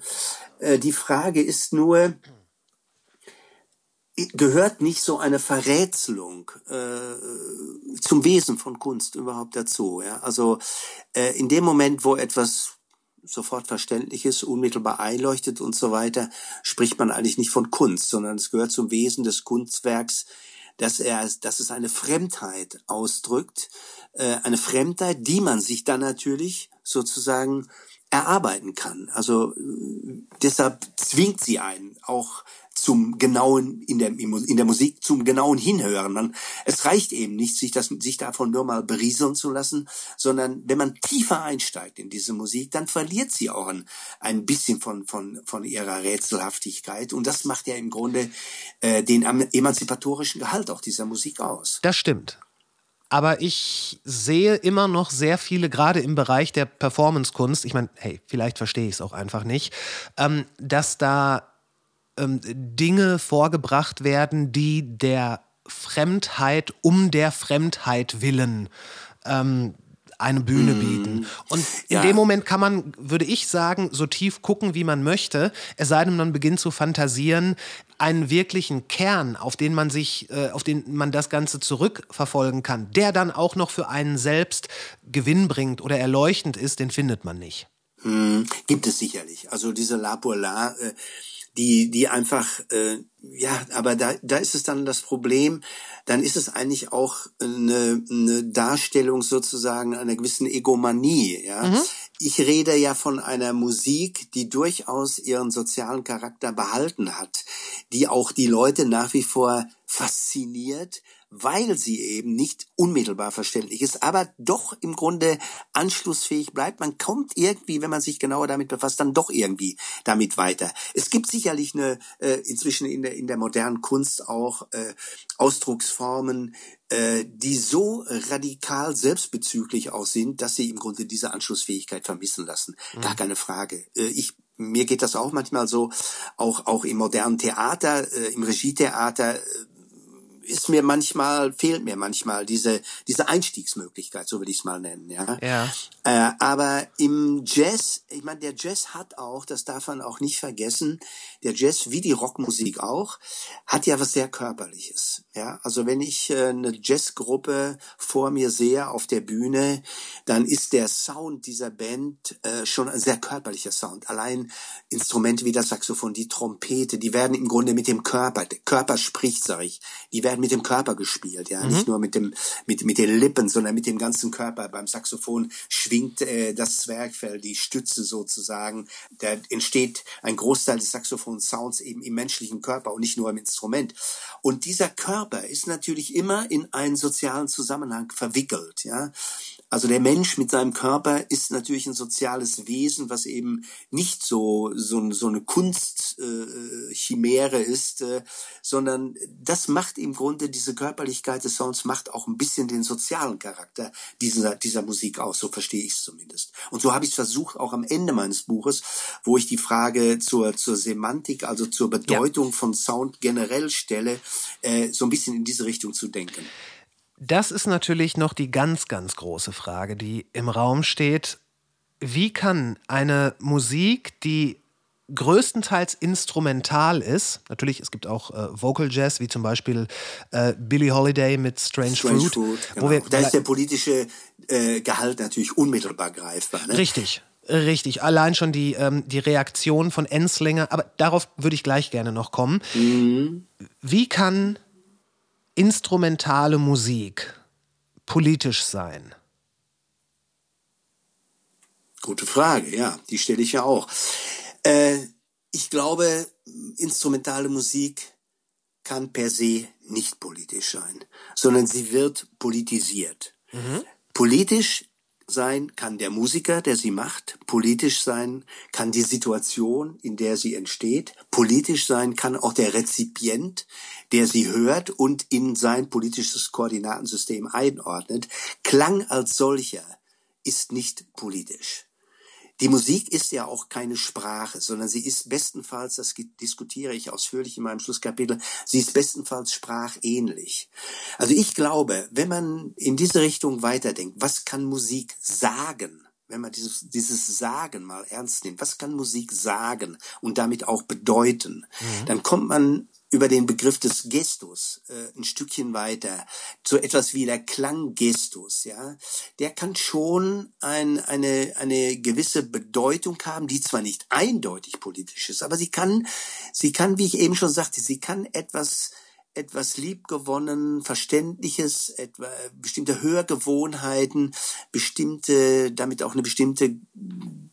Äh, die Frage ist nur, gehört nicht so eine Verrätselung äh, zum Wesen von Kunst überhaupt dazu? Ja? Also äh, in dem Moment, wo etwas sofort verständlich ist, unmittelbar einleuchtet und so weiter, spricht man eigentlich nicht von Kunst, sondern es gehört zum Wesen des Kunstwerks, dass er, dass es eine Fremdheit ausdrückt, äh, eine Fremdheit, die man sich dann natürlich sozusagen erarbeiten kann. Also äh, deshalb zwingt sie einen auch zum genauen in der in der Musik zum genauen Hinhören. Man, es reicht eben nicht, sich das sich davon nur mal berieseln zu lassen, sondern wenn man tiefer einsteigt in diese Musik, dann verliert sie auch ein, ein bisschen von von von ihrer Rätselhaftigkeit und das macht ja im Grunde äh, den emanzipatorischen Gehalt auch dieser Musik aus. Das stimmt. Aber ich sehe immer noch sehr viele, gerade im Bereich der Performancekunst, ich meine, hey, vielleicht verstehe ich es auch einfach nicht, ähm, dass da ähm, Dinge vorgebracht werden, die der Fremdheit um der Fremdheit willen ähm, eine Bühne bieten. Und in ja. dem Moment kann man, würde ich sagen, so tief gucken, wie man möchte, es sei denn, man beginnt zu fantasieren, einen wirklichen Kern, auf den man sich, äh, auf den man das Ganze zurückverfolgen kann, der dann auch noch für einen selbst Gewinn bringt oder erleuchtend ist, den findet man nicht. Hm, gibt es sicherlich. Also diese La Polar, äh, die, die einfach, äh, ja, aber da, da ist es dann das Problem, dann ist es eigentlich auch eine, eine Darstellung sozusagen einer gewissen Egomanie, ja. Mhm. Ich rede ja von einer Musik, die durchaus ihren sozialen Charakter behalten hat, die auch die Leute nach wie vor fasziniert, weil sie eben nicht unmittelbar verständlich ist, aber doch im Grunde anschlussfähig bleibt. Man kommt irgendwie, wenn man sich genauer damit befasst, dann doch irgendwie damit weiter. Es gibt sicherlich eine äh, inzwischen in der in der modernen Kunst auch äh, Ausdrucksformen, äh, die so radikal selbstbezüglich auch sind, dass sie im Grunde diese Anschlussfähigkeit vermissen lassen. Mhm. Gar keine Frage. Äh, ich mir geht das auch manchmal so, auch auch im modernen Theater, äh, im Regietheater. Äh, ist mir manchmal, fehlt mir manchmal diese, diese Einstiegsmöglichkeit, so würde ich es mal nennen, ja. ja. Äh, aber im Jazz, ich meine, der Jazz hat auch, das darf man auch nicht vergessen, der Jazz, wie die Rockmusik auch, hat ja was sehr Körperliches, ja. Also wenn ich äh, eine Jazzgruppe vor mir sehe auf der Bühne, dann ist der Sound dieser Band äh, schon ein sehr körperlicher Sound. Allein Instrumente wie das Saxophon, die Trompete, die werden im Grunde mit dem Körper, der Körper spricht, sag ich, die werden werden mit dem Körper gespielt, ja, mhm. nicht nur mit dem mit mit den Lippen, sondern mit dem ganzen Körper. Beim Saxophon schwingt äh, das Zwergfell, die Stütze sozusagen. Da entsteht ein Großteil des Saxophon-Sounds eben im menschlichen Körper und nicht nur im Instrument. Und dieser Körper ist natürlich immer in einen sozialen Zusammenhang verwickelt, ja. Also der Mensch mit seinem Körper ist natürlich ein soziales Wesen, was eben nicht so so, so eine Kunstchimäre äh, ist, äh, sondern das macht im Grunde diese Körperlichkeit des Sounds macht auch ein bisschen den sozialen Charakter dieser dieser Musik aus. So verstehe ich es zumindest. Und so habe ich es versucht auch am Ende meines Buches, wo ich die Frage zur zur Semantik, also zur Bedeutung ja. von Sound generell stelle, äh, so ein bisschen in diese Richtung zu denken. Das ist natürlich noch die ganz, ganz große Frage, die im Raum steht. Wie kann eine Musik, die größtenteils instrumental ist. Natürlich, es gibt auch äh, Vocal Jazz, wie zum Beispiel äh, Billie Holiday mit Strange, Strange Fruit. Fruit genau. wir, da ist der politische äh, Gehalt natürlich unmittelbar greifbar. Ne? Richtig. Richtig, allein schon die, ähm, die Reaktion von Enslinger, aber darauf würde ich gleich gerne noch kommen. Mhm. Wie kann instrumentale Musik politisch sein? Gute Frage, ja, die stelle ich ja auch. Äh, ich glaube, instrumentale Musik kann per se nicht politisch sein, sondern sie wird politisiert. Mhm. Politisch sein kann der Musiker, der sie macht. Politisch sein kann die Situation, in der sie entsteht. Politisch sein kann auch der Rezipient, der sie hört und in sein politisches Koordinatensystem einordnet. Klang als solcher ist nicht politisch. Die Musik ist ja auch keine Sprache, sondern sie ist bestenfalls, das diskutiere ich ausführlich in meinem Schlusskapitel, sie ist bestenfalls sprachähnlich. Also ich glaube, wenn man in diese Richtung weiterdenkt, was kann Musik sagen? wenn man dieses, dieses Sagen mal ernst nimmt, was kann Musik sagen und damit auch bedeuten, mhm. dann kommt man über den Begriff des Gestus äh, ein Stückchen weiter, so etwas wie der Klanggestus, ja, der kann schon ein, eine, eine gewisse Bedeutung haben, die zwar nicht eindeutig politisch ist, aber sie kann, sie kann, wie ich eben schon sagte, sie kann etwas etwas liebgewonnen, Verständliches, etwa bestimmte Hörgewohnheiten, bestimmte, damit auch eine bestimmte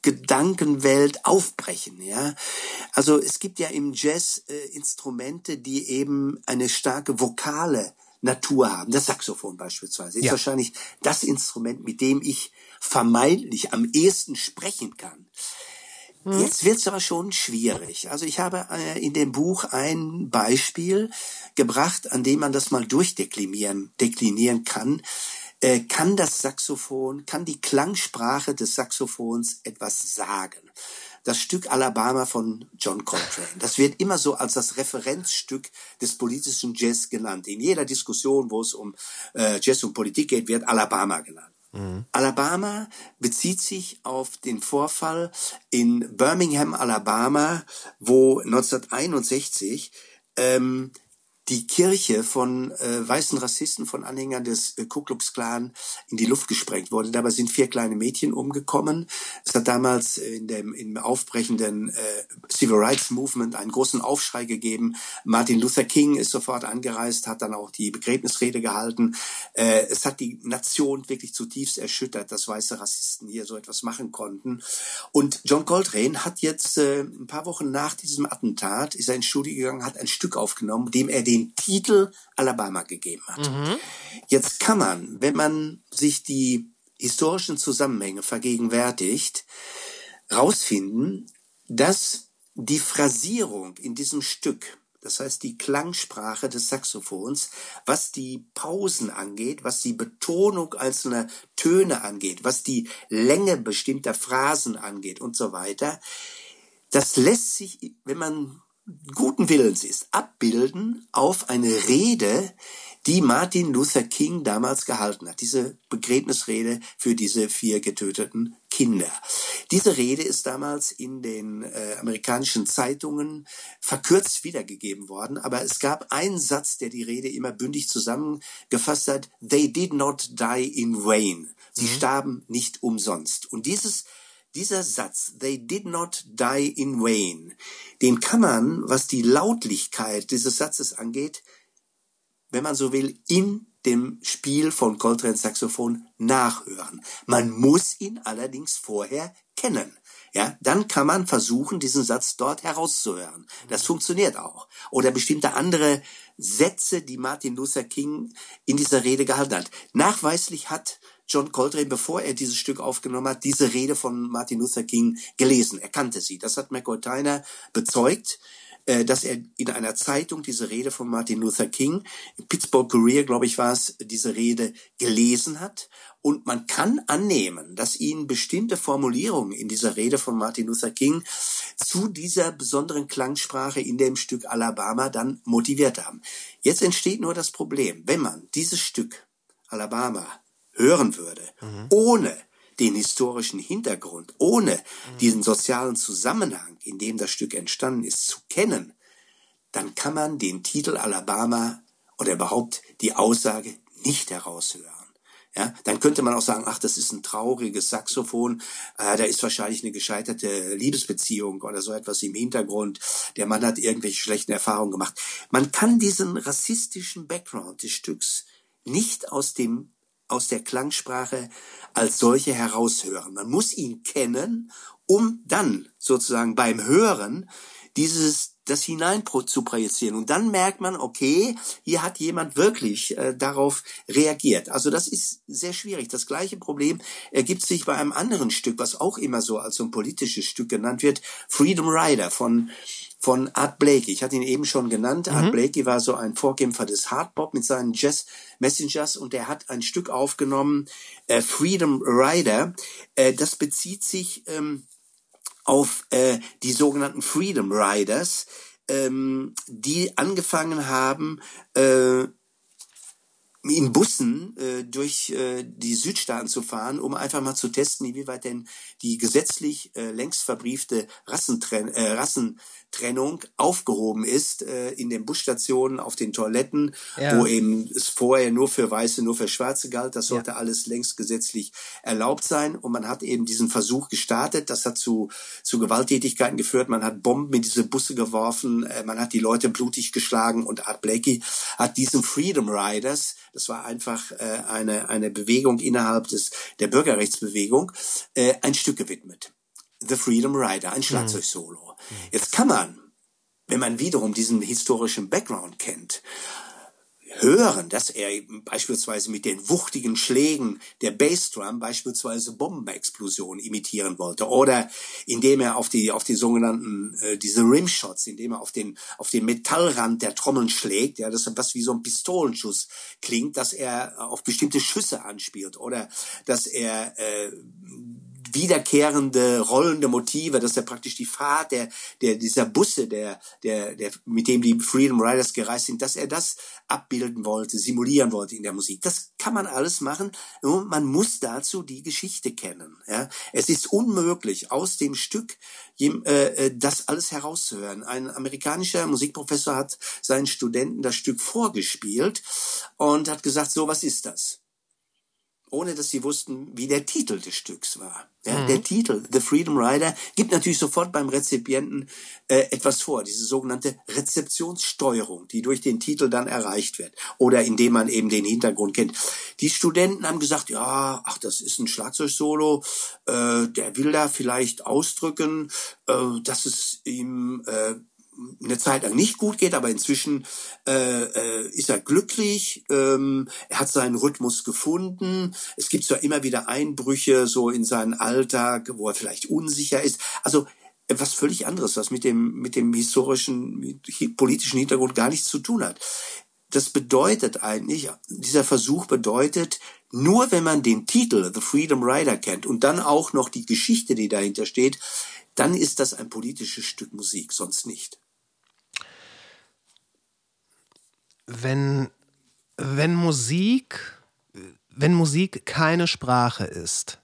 Gedankenwelt aufbrechen, ja. Also es gibt ja im Jazz äh, Instrumente, die eben eine starke vokale Natur haben. Das Saxophon beispielsweise ist ja. wahrscheinlich das Instrument, mit dem ich vermeintlich am ehesten sprechen kann. Hm. Jetzt wird's aber schon schwierig. Also ich habe äh, in dem Buch ein Beispiel gebracht, an dem man das mal durchdeklinieren deklinieren kann. Äh, kann das Saxophon, kann die Klangsprache des Saxophons etwas sagen? Das Stück Alabama von John Coltrane. Das wird immer so als das Referenzstück des politischen Jazz genannt. In jeder Diskussion, wo es um äh, Jazz und Politik geht, wird Alabama genannt. Mhm. Alabama bezieht sich auf den Vorfall in Birmingham, Alabama, wo 1961 ähm, die Kirche von äh, weißen Rassisten, von Anhängern des äh, Ku Klux Klan in die Luft gesprengt wurde. Dabei sind vier kleine Mädchen umgekommen. Es hat damals in dem im aufbrechenden äh, Civil Rights Movement einen großen Aufschrei gegeben. Martin Luther King ist sofort angereist, hat dann auch die Begräbnisrede gehalten. Äh, es hat die Nation wirklich zutiefst erschüttert, dass weiße Rassisten hier so etwas machen konnten. Und John Coltrane hat jetzt äh, ein paar Wochen nach diesem Attentat ist er ins Studio gegangen, hat ein Stück aufgenommen, dem er den den Titel Alabama gegeben hat. Mhm. Jetzt kann man, wenn man sich die historischen Zusammenhänge vergegenwärtigt, rausfinden, dass die Phrasierung in diesem Stück, das heißt die Klangsprache des Saxophons, was die Pausen angeht, was die Betonung einzelner Töne angeht, was die Länge bestimmter Phrasen angeht und so weiter, das lässt sich, wenn man guten Willens ist, abbilden auf eine Rede, die Martin Luther King damals gehalten hat. Diese Begräbnisrede für diese vier getöteten Kinder. Diese Rede ist damals in den äh, amerikanischen Zeitungen verkürzt wiedergegeben worden, aber es gab einen Satz, der die Rede immer bündig zusammengefasst hat. They did not die in vain. Sie mhm. starben nicht umsonst. Und dieses dieser Satz, they did not die in vain, den kann man, was die Lautlichkeit dieses Satzes angeht, wenn man so will, in dem Spiel von Coltrane Saxophon nachhören. Man muss ihn allerdings vorher kennen. Ja, dann kann man versuchen, diesen Satz dort herauszuhören. Das funktioniert auch. Oder bestimmte andere Sätze, die Martin Luther King in dieser Rede gehalten hat. Nachweislich hat John Coltrane, bevor er dieses Stück aufgenommen hat, diese Rede von Martin Luther King gelesen. Er kannte sie. Das hat McCoy Tyner bezeugt äh, dass er in einer Zeitung diese Rede von Martin Luther King, Pittsburgh Courier, glaube ich, war es, diese Rede gelesen hat. Und man kann annehmen, dass ihn bestimmte Formulierungen in dieser Rede von Martin Luther King zu dieser besonderen Klangsprache in dem Stück Alabama dann motiviert haben. Jetzt entsteht nur das Problem, wenn man dieses Stück Alabama hören würde, mhm. ohne den historischen Hintergrund, ohne mhm. diesen sozialen Zusammenhang, in dem das Stück entstanden ist, zu kennen, dann kann man den Titel Alabama oder überhaupt die Aussage nicht heraushören. Ja, dann könnte man auch sagen, ach, das ist ein trauriges Saxophon, äh, da ist wahrscheinlich eine gescheiterte Liebesbeziehung oder so etwas im Hintergrund. Der Mann hat irgendwelche schlechten Erfahrungen gemacht. Man kann diesen rassistischen Background des Stücks nicht aus dem aus der Klangsprache als solche heraushören. Man muss ihn kennen, um dann sozusagen beim Hören dieses das hinein zu projizieren und dann merkt man, okay, hier hat jemand wirklich äh, darauf reagiert. Also das ist sehr schwierig. Das gleiche Problem ergibt sich bei einem anderen Stück, was auch immer so als so ein politisches Stück genannt wird, Freedom Rider von von Art Blakey. Ich hatte ihn eben schon genannt. Mhm. Art Blakey war so ein Vorkämpfer des Hardbop mit seinen Jazz Messengers und er hat ein Stück aufgenommen, äh, Freedom Rider. Äh, das bezieht sich ähm, auf äh, die sogenannten Freedom Riders, ähm, die angefangen haben, äh, in Bussen äh, durch äh, die Südstaaten zu fahren, um einfach mal zu testen, inwieweit denn die gesetzlich äh, längst verbriefte Rassentren äh, Rassentrennung aufgehoben ist äh, in den Busstationen, auf den Toiletten, Ja. wo eben es vorher nur für Weiße, nur für Schwarze galt. Das sollte alles längst gesetzlich erlaubt sein. Und man hat eben diesen Versuch gestartet. Das hat zu, zu Gewalttätigkeiten geführt. Man hat Bomben in diese Busse geworfen. Äh, man hat die Leute blutig geschlagen. Und Art Blakey hat diesen Freedom Riders, das war einfach äh, eine, eine Bewegung innerhalb des, der Bürgerrechtsbewegung, äh, ein Stück gewidmet. The Freedom Rider, ein Schlagzeugsolo. Jetzt kann man, wenn man wiederum diesen historischen Background kennt, hören, dass er beispielsweise mit den wuchtigen Schlägen der Bassdrum beispielsweise Bombenexplosionen imitieren wollte oder indem er auf die auf die sogenannten äh, diese Rimshots, indem er auf den auf den Metallrand der Trommeln schlägt, ja, das was wie so ein Pistolenschuss klingt, dass er auf bestimmte Schüsse anspielt oder dass er äh, wiederkehrende rollende Motive, dass er praktisch die Fahrt der, der dieser Busse, der, der, der, mit dem die Freedom Riders gereist sind, dass er das abbilden wollte, simulieren wollte in der Musik. Das kann man alles machen. Nur man muss dazu die Geschichte kennen. Ja? Es ist unmöglich, aus dem Stück äh, äh, das alles herauszuhören. Ein amerikanischer Musikprofessor hat seinen Studenten das Stück vorgespielt und hat gesagt, so was ist das? Ohne dass sie wussten, wie der Titel des Stücks war. Ja, Der Titel, The Freedom Rider, gibt natürlich sofort beim Rezipienten äh, etwas vor, diese sogenannte Rezeptionssteuerung, die durch den Titel dann erreicht wird oder indem man eben den Hintergrund kennt. Die Studenten haben gesagt, ja, ach, das ist ein Schlagzeugsolo, äh, der will da vielleicht ausdrücken, äh, dass es ihm äh, eine Zeit lang nicht gut geht, aber inzwischen äh, äh, ist er glücklich. Ähm, er hat seinen Rhythmus gefunden. Es gibt zwar immer wieder Einbrüche so in seinen Alltag, wo er vielleicht unsicher ist. Also etwas völlig anderes, was mit dem mit dem historischen, mit politischen Hintergrund gar nichts zu tun hat. Das bedeutet eigentlich, dieser Versuch bedeutet, nur wenn man den Titel The Freedom Rider kennt und dann auch noch die Geschichte, die dahinter steht, dann ist das ein politisches Stück Musik, sonst nicht. Wenn, wenn Musik, wenn Musik keine Sprache ist,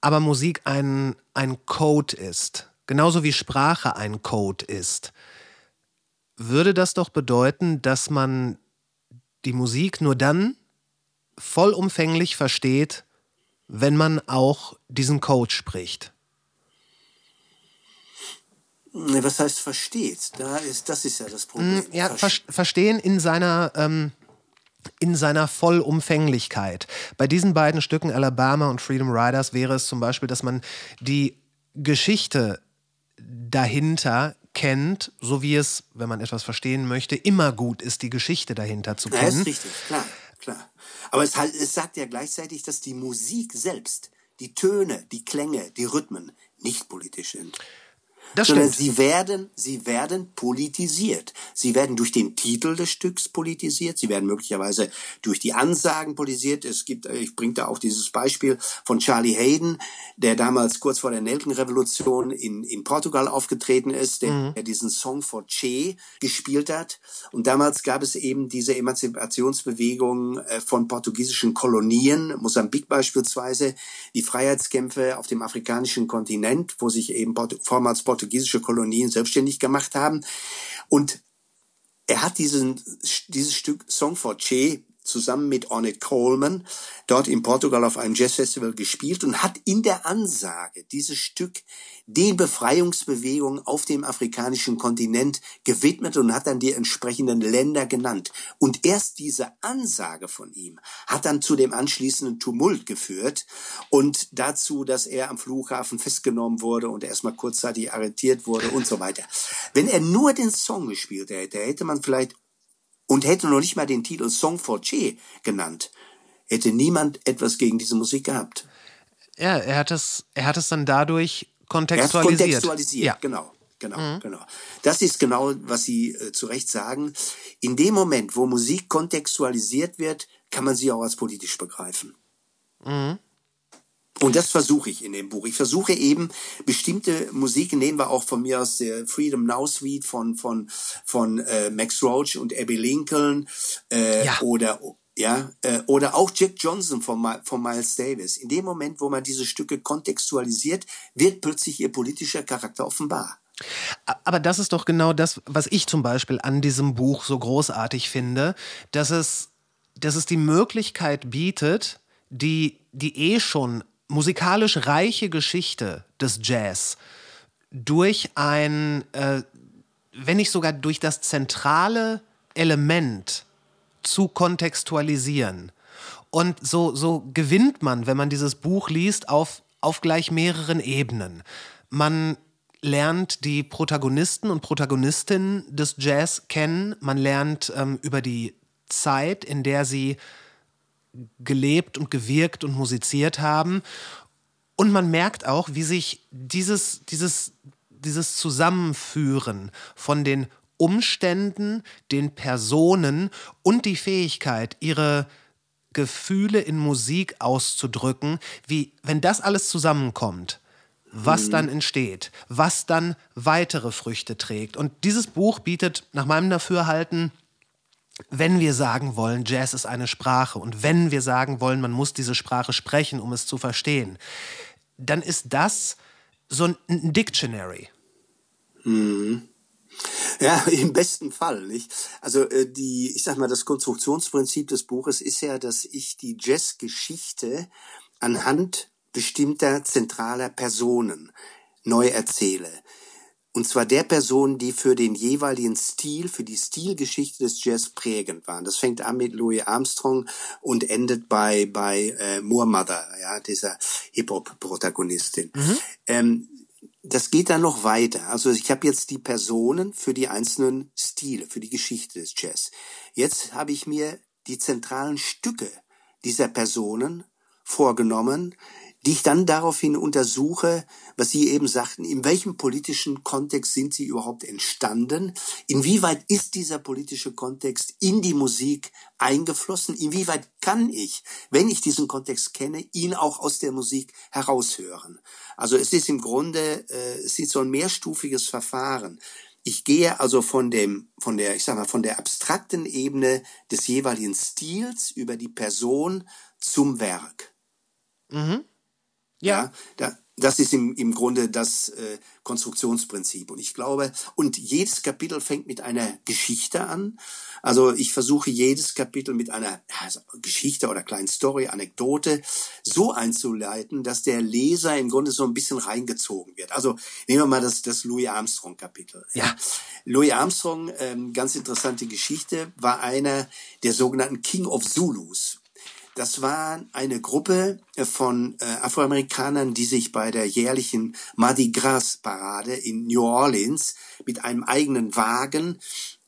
aber Musik ein, ein Code ist, genauso wie Sprache ein Code ist, würde das doch bedeuten, dass man die Musik nur dann vollumfänglich versteht, wenn man auch diesen Code spricht. Ne, Was heißt versteht? Da ist, das ist ja das Problem. Mm, Ja, Ver- ver verstehen in seiner, ähm, in seiner Vollumfänglichkeit. Bei diesen beiden Stücken Alabama und Freedom Riders wäre es zum Beispiel, dass man die Geschichte dahinter kennt, so wie es, wenn man etwas verstehen möchte, immer gut ist, die Geschichte dahinter zu Ja, kennen. ist richtig, klar, klar. Aber es, halt, es sagt ja gleichzeitig, dass die Musik selbst, die Töne, die Klänge, die Rhythmen nicht politisch sind. Das sondern stimmt. sie werden, sie werden politisiert. Sie werden durch den Titel des Stücks politisiert. Sie werden möglicherweise durch die Ansagen politisiert. Es gibt, ich bringe da auch dieses Beispiel von Charlie Hayden, der damals kurz vor der Nelkenrevolution in, in Portugal aufgetreten ist, der, der diesen Song for Che gespielt hat. Und damals gab es eben diese Emanzipationsbewegung äh, von portugiesischen Kolonien, Mosambik beispielsweise, die Freiheitskämpfe auf dem afrikanischen Kontinent, wo sich eben vormals portugiesische Kolonien selbstständig gemacht haben. Und er hat diesen, dieses Stück Song for Che zusammen mit Ornette Coleman dort in Portugal auf einem Jazzfestival gespielt und hat in der Ansage dieses Stück den Befreiungsbewegungen auf dem afrikanischen Kontinent gewidmet und hat dann die entsprechenden Länder genannt. Und erst diese Ansage von ihm hat dann zu dem anschließenden Tumult geführt und dazu, dass er am Flughafen festgenommen wurde und erstmal kurzzeitig arretiert wurde und so weiter. Wenn er nur den Song gespielt hätte, hätte man vielleicht und hätte noch nicht mal den Titel Song for Che genannt, hätte niemand etwas gegen diese Musik gehabt. Ja, er hat es, er hat es dann dadurch Er hat kontextualisiert. kontextualisiert, Ja. genau. Genau, genau. Das ist genau, was Sie äh, zu Recht sagen. In dem Moment, wo Musik kontextualisiert wird, kann man sie auch als politisch begreifen. Und das versuche ich in dem Buch. Ich versuche eben bestimmte Musik, nehmen wir auch von mir aus der Freedom Now Suite von von von äh, Max Roach und Abby Lincoln äh, Ja. oder ja, äh, oder auch Jack Johnson von, von Miles Davis. In dem Moment, wo man diese Stücke kontextualisiert, wird plötzlich ihr politischer Charakter offenbar. Aber das ist doch genau das, was ich zum Beispiel an diesem Buch so großartig finde, dass es, dass es die Möglichkeit bietet, die, die eh schon musikalisch reiche Geschichte des Jazz durch ein, äh, wenn nicht sogar durch das zentrale Element zu kontextualisieren. Und so, so gewinnt man, wenn man dieses Buch liest, auf, auf gleich mehreren Ebenen. Man lernt die Protagonisten und Protagonistinnen des Jazz kennen. Man lernt ähm, über die Zeit, in der sie gelebt und gewirkt und musiziert haben. Und man merkt auch, wie sich dieses, dieses, dieses Zusammenführen von den Umständen, den Personen und die Fähigkeit, ihre Gefühle in Musik auszudrücken, wie wenn das alles zusammenkommt, was mhm. dann entsteht, was dann weitere Früchte trägt. Und dieses Buch bietet nach meinem Dafürhalten wenn wir sagen wollen, Jazz ist eine Sprache und wenn wir sagen wollen, man muss diese Sprache sprechen, um es zu verstehen, dann ist das so ein Dictionary. Mhm. Ja, im besten Fall, nicht? Also äh, die, ich sag mal, das Konstruktionsprinzip des Buches ist ja, dass ich die Jazzgeschichte anhand bestimmter zentraler Personen neu erzähle. Und zwar der Personen, die für den jeweiligen Stil, für die Stilgeschichte des Jazz prägend waren. Das fängt an mit Louis Armstrong und endet bei, bei äh, Moore Mother, ja, dieser Hip-Hop-Protagonistin. Mhm. Ähm, das geht dann noch weiter. Also ich habe jetzt die Personen für die einzelnen Stile, für die Geschichte des Jazz. Jetzt habe ich mir die zentralen Stücke dieser Personen vorgenommen, die ich dann daraufhin untersuche, was Sie eben sagten, in welchem politischen Kontext sind sie überhaupt entstanden? Inwieweit ist dieser politische Kontext in die Musik eingeflossen? Inwieweit kann ich, wenn ich diesen Kontext kenne, ihn auch aus der Musik heraushören? Also es ist im Grunde, äh, es ist so ein mehrstufiges Verfahren. Ich gehe also von dem, von der, ich sag mal, von der abstrakten Ebene des jeweiligen Stils über die Person zum Werk. Mhm. Ja. ja da, das ist im, im Grunde das äh, Konstruktionsprinzip. Und ich glaube, und jedes Kapitel fängt mit einer Geschichte an. Also ich versuche jedes Kapitel mit einer also Geschichte oder kleinen Story, Anekdote so einzuleiten, dass der Leser im Grunde so ein bisschen reingezogen wird. Also nehmen wir mal das, das Louis Armstrong Kapitel. Ja. Louis Armstrong, ähm, ganz interessante Geschichte, war einer der sogenannten King of Zulus. Das war eine Gruppe äh, von äh, Afroamerikanern, die sich bei der jährlichen Mardi Gras Parade in New Orleans mit einem eigenen Wagen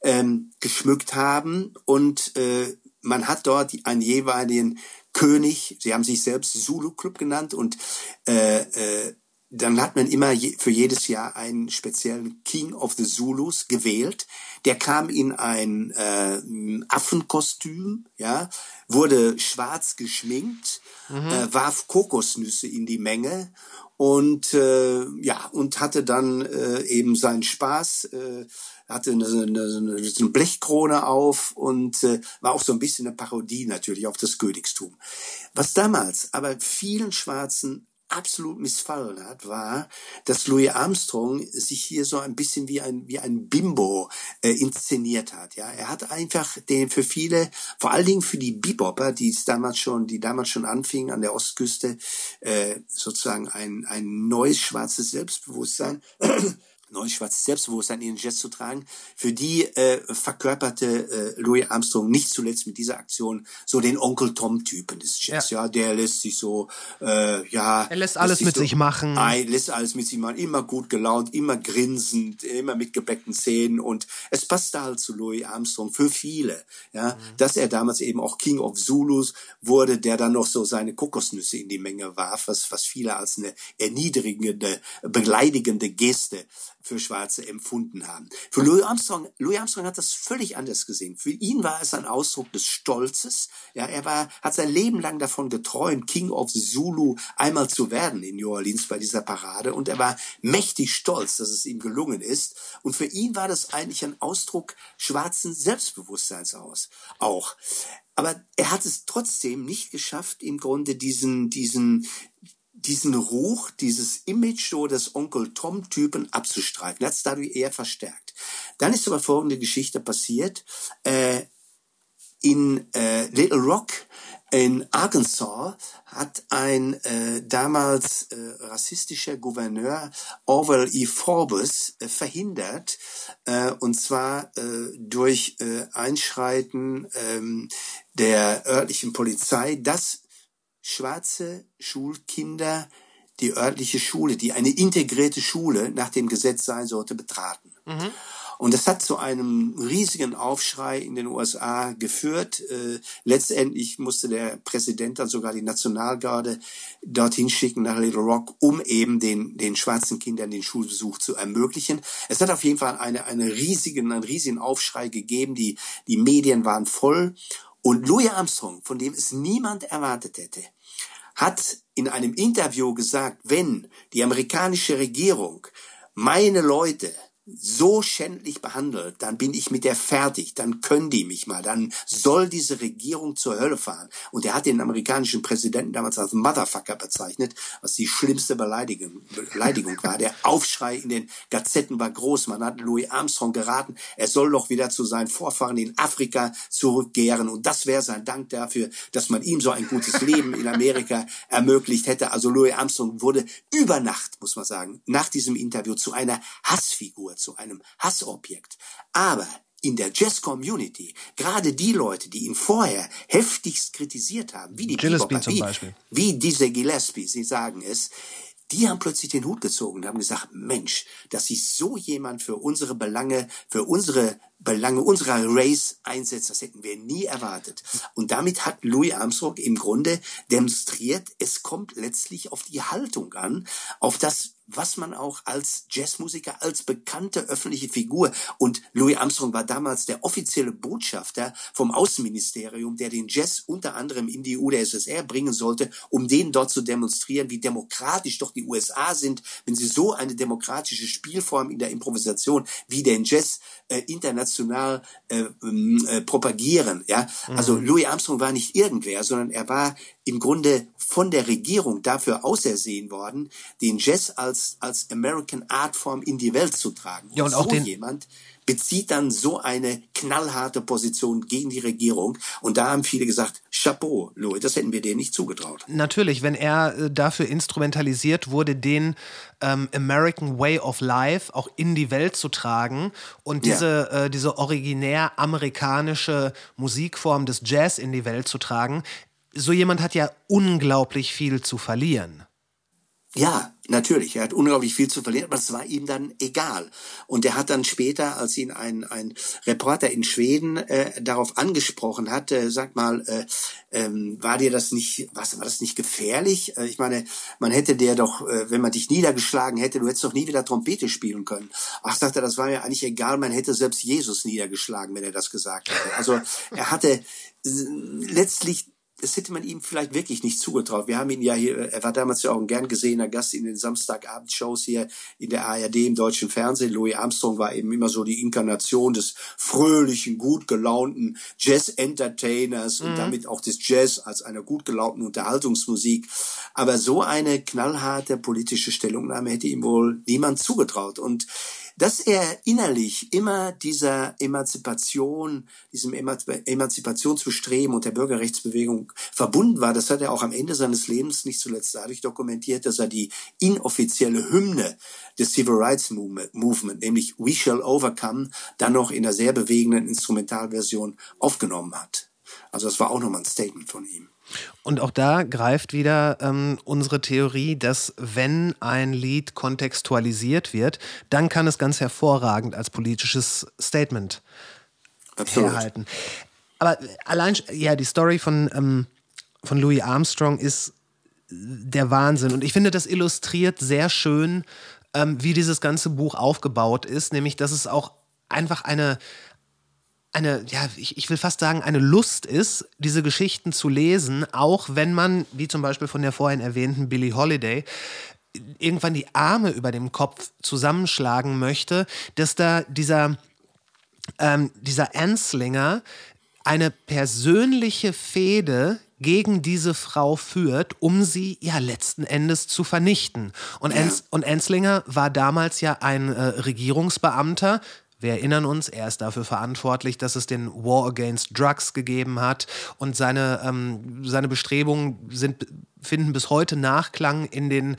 ähm, geschmückt haben. Und äh, man hat dort einen jeweiligen König, sie haben sich selbst Zulu Club genannt und äh, äh, dann hat man immer je, für jedes Jahr einen speziellen King of the Zulus gewählt. Der kam in ein äh, Affenkostüm, ja, wurde schwarz geschminkt, mhm. äh, warf Kokosnüsse in die Menge und äh, ja und hatte dann äh, eben seinen Spaß. Äh, hatte eine, eine, eine Blechkrone auf und äh, war auch so ein bisschen eine Parodie natürlich auf das Königstum. Was damals aber vielen Schwarzen absolut missfallen hat, war, dass Louis Armstrong sich hier so ein bisschen wie ein wie ein Bimbo äh, inszeniert hat. Ja, er hat einfach den für viele, vor allen Dingen für die Bebopper, die es damals schon, die damals schon anfingen an der Ostküste, äh, sozusagen ein ein neues schwarzes Selbstbewusstsein neues schwarzes Selbstbewusstsein in den Jazz zu tragen. Für die äh, verkörperte äh, Louis Armstrong nicht zuletzt mit dieser Aktion so den Onkel Tom-Typen des Jazz. Ja. ja, der lässt sich so, äh, ja. Er lässt alles lässt mit so, sich machen. Ein, lässt alles mit sich machen. Immer gut gelaunt, immer grinsend, immer mit gebeckten Zähnen und es passte halt zu Louis Armstrong für viele, ja, mhm. dass er damals eben auch King of Zulus wurde, der dann noch so seine Kokosnüsse in die Menge warf, was, was viele als eine erniedrigende, beleidigende Geste für Schwarze empfunden haben. Für Louis Armstrong, Louis Armstrong hat das völlig anders gesehen. Für ihn war es ein Ausdruck des Stolzes. Ja, er war, hat sein Leben lang davon geträumt, King of Zulu einmal zu werden in New Orleans bei dieser Parade. Und er war mächtig stolz, dass es ihm gelungen ist. Und für ihn war das eigentlich ein Ausdruck schwarzen Selbstbewusstseins aus. Auch. aber er hat es trotzdem nicht geschafft, im Grunde diesen, diesen, diesen Ruch, dieses Image so des Onkel Tom-Typen abzustreifen. Er hat es dadurch eher verstärkt. Dann ist aber folgende Geschichte passiert. Äh, in äh, Little Rock in Arkansas hat ein äh, damals äh, rassistischer Gouverneur Orwell E. Forbes äh, verhindert, äh, und zwar äh, durch äh, Einschreiten äh, der örtlichen Polizei, dass schwarze Schulkinder die örtliche Schule, die eine integrierte Schule nach dem Gesetz sein sollte, betraten. Mhm. Und das hat zu einem riesigen Aufschrei in den USA geführt. Äh, letztendlich musste der Präsident dann sogar die Nationalgarde dorthin schicken nach Little Rock, um eben den, den schwarzen Kindern den Schulbesuch zu ermöglichen. Es hat auf jeden Fall eine, eine riesigen, einen riesigen Aufschrei gegeben. Die, die Medien waren voll. Und Louis Armstrong, von dem es niemand erwartet hätte, hat in einem Interview gesagt, wenn die amerikanische Regierung meine Leute so schändlich behandelt, dann bin ich mit der fertig, dann können die mich mal, dann soll diese Regierung zur Hölle fahren. Und er hat den amerikanischen Präsidenten damals als Motherfucker bezeichnet, was die schlimmste Beleidigung, Beleidigung war. Der Aufschrei in den Gazetten war groß. Man hat Louis Armstrong geraten, er soll doch wieder zu seinen Vorfahren in Afrika zurückkehren. Und das wäre sein Dank dafür, dass man ihm so ein gutes Leben in Amerika ermöglicht hätte. Also Louis Armstrong wurde über Nacht, muss man sagen, nach diesem Interview zu einer Hassfigur zu einem Hassobjekt. Aber in der Jazz-Community, gerade die Leute, die ihn vorher heftigst kritisiert haben, wie die Gillespie zum Beispiel. wie diese Gillespie, sie sagen es, die haben plötzlich den Hut gezogen und haben gesagt, Mensch, dass sich so jemand für unsere Belange, für unsere Belange unserer Race einsetzt, das hätten wir nie erwartet. Und damit hat Louis Armstrong im Grunde demonstriert, es kommt letztlich auf die Haltung an, auf das, was man auch als Jazzmusiker, als bekannte öffentliche Figur und Louis Armstrong war damals der offizielle Botschafter vom Außenministerium, der den Jazz unter anderem in die UdSSR bringen sollte, um den dort zu demonstrieren, wie demokratisch doch die USA sind, wenn sie so eine demokratische Spielform in der Improvisation wie den Jazz äh, international äh, ähm, äh, propagieren. Ja, also mhm. Louis Armstrong war nicht irgendwer, sondern er war im Grunde von der Regierung dafür ausersehen worden, den Jazz als, als American Artform in die Welt zu tragen. Ja, und, und auch so den jemand bezieht dann so eine knallharte Position gegen die Regierung. Und da haben viele gesagt, Chapeau, Louis, das hätten wir dir nicht zugetraut. Natürlich, wenn er äh, dafür instrumentalisiert wurde, den ähm, American Way of Life auch in die Welt zu tragen und diese, ja. äh, diese originär amerikanische Musikform des Jazz in die Welt zu tragen, so jemand hat ja unglaublich viel zu verlieren. Ja, natürlich. Er hat unglaublich viel zu verlieren, aber es war ihm dann egal. Und er hat dann später, als ihn ein, ein Reporter in Schweden äh, darauf angesprochen hat, äh, sag mal, äh, ähm, war dir das nicht, was, war das nicht gefährlich? Äh, ich meine, man hätte dir doch, äh, wenn man dich niedergeschlagen hätte, du hättest doch nie wieder Trompete spielen können. Ach, sagt er, das war mir eigentlich egal, man hätte selbst Jesus niedergeschlagen, wenn er das gesagt hätte. Also er hatte äh, letztlich das hätte man ihm vielleicht wirklich nicht zugetraut. Wir haben ihn ja hier, er war damals ja auch ein gern gesehener Gast in den Samstagabendshows hier in der ARD im deutschen Fernsehen. Louis Armstrong war eben immer so die Inkarnation des fröhlichen, gut gelaunten Jazz-Entertainers mhm. und damit auch des Jazz als einer gut gelaunten Unterhaltungsmusik. Aber so eine knallharte politische Stellungnahme hätte ihm wohl niemand zugetraut. Und dass er innerlich immer dieser Emanzipation, diesem Emanzipationsbestreben und der Bürgerrechtsbewegung verbunden war, das hat er auch am Ende seines Lebens nicht zuletzt dadurch dokumentiert, dass er die inoffizielle Hymne des Civil Rights Movement, nämlich We Shall Overcome, dann noch in einer sehr bewegenden Instrumentalversion aufgenommen hat. Also das war auch nochmal ein Statement von ihm. Und auch da greift wieder ähm, unsere Theorie, dass wenn ein Lied kontextualisiert wird, dann kann es ganz hervorragend als politisches Statement Absolut. herhalten. Aber allein, ja, die Story von, ähm, von Louis Armstrong ist der Wahnsinn. Und ich finde, das illustriert sehr schön, ähm, wie dieses ganze Buch aufgebaut ist, nämlich dass es auch einfach eine eine, ja, ich, ich will fast sagen, eine Lust ist, diese Geschichten zu lesen, auch wenn man, wie zum Beispiel von der vorhin erwähnten Billie Holiday, irgendwann die Arme über dem Kopf zusammenschlagen möchte, dass da dieser, ähm, dieser Anslinger eine persönliche Fehde gegen diese Frau führt, um sie ja letzten Endes zu vernichten. Und, ja. Ens und Enslinger war damals ja ein äh, Regierungsbeamter, wir erinnern uns, er ist dafür verantwortlich, dass es den War Against Drugs gegeben hat und seine, ähm, seine Bestrebungen sind, finden bis heute Nachklang in den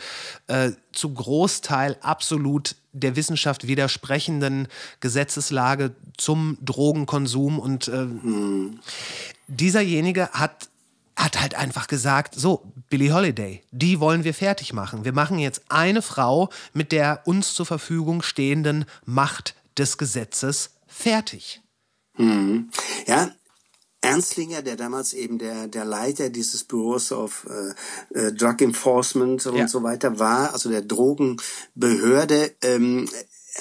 äh, zu Großteil absolut der Wissenschaft widersprechenden Gesetzeslage zum Drogenkonsum. Und äh, dieserjenige hat hat halt einfach gesagt, so, Billie Holiday, die wollen wir fertig machen. Wir machen jetzt eine Frau mit der uns zur Verfügung stehenden Macht des Gesetzes fertig. Mhm. Ja, Ernstlinger, der damals eben der, der Leiter dieses Büros of äh, äh, Drug Enforcement und ja. so weiter war, also der Drogenbehörde, ähm,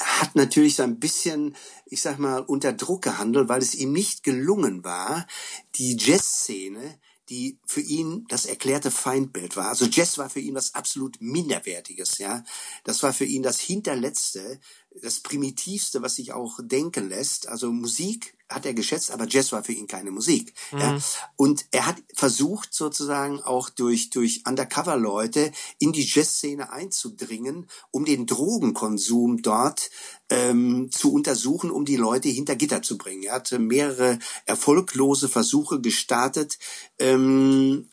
hat natürlich so ein bisschen, ich sag mal, unter Druck gehandelt, weil es ihm nicht gelungen war, die Jazzszene die für ihn das erklärte Feindbild war. Also Jazz war für ihn was absolut Minderwertiges, ja. Das war für ihn das Hinterletzte, das Primitivste, was sich auch denken lässt. Also Musik hat er geschätzt, aber Jazz war für ihn keine Musik. Mhm. Ja. Und er hat versucht sozusagen auch durch, durch Undercover-Leute in die Jazzszene einzudringen, um den Drogenkonsum dort ähm, zu untersuchen, um die Leute hinter Gitter zu bringen. Er hatte mehrere erfolglose Versuche gestartet, ähm,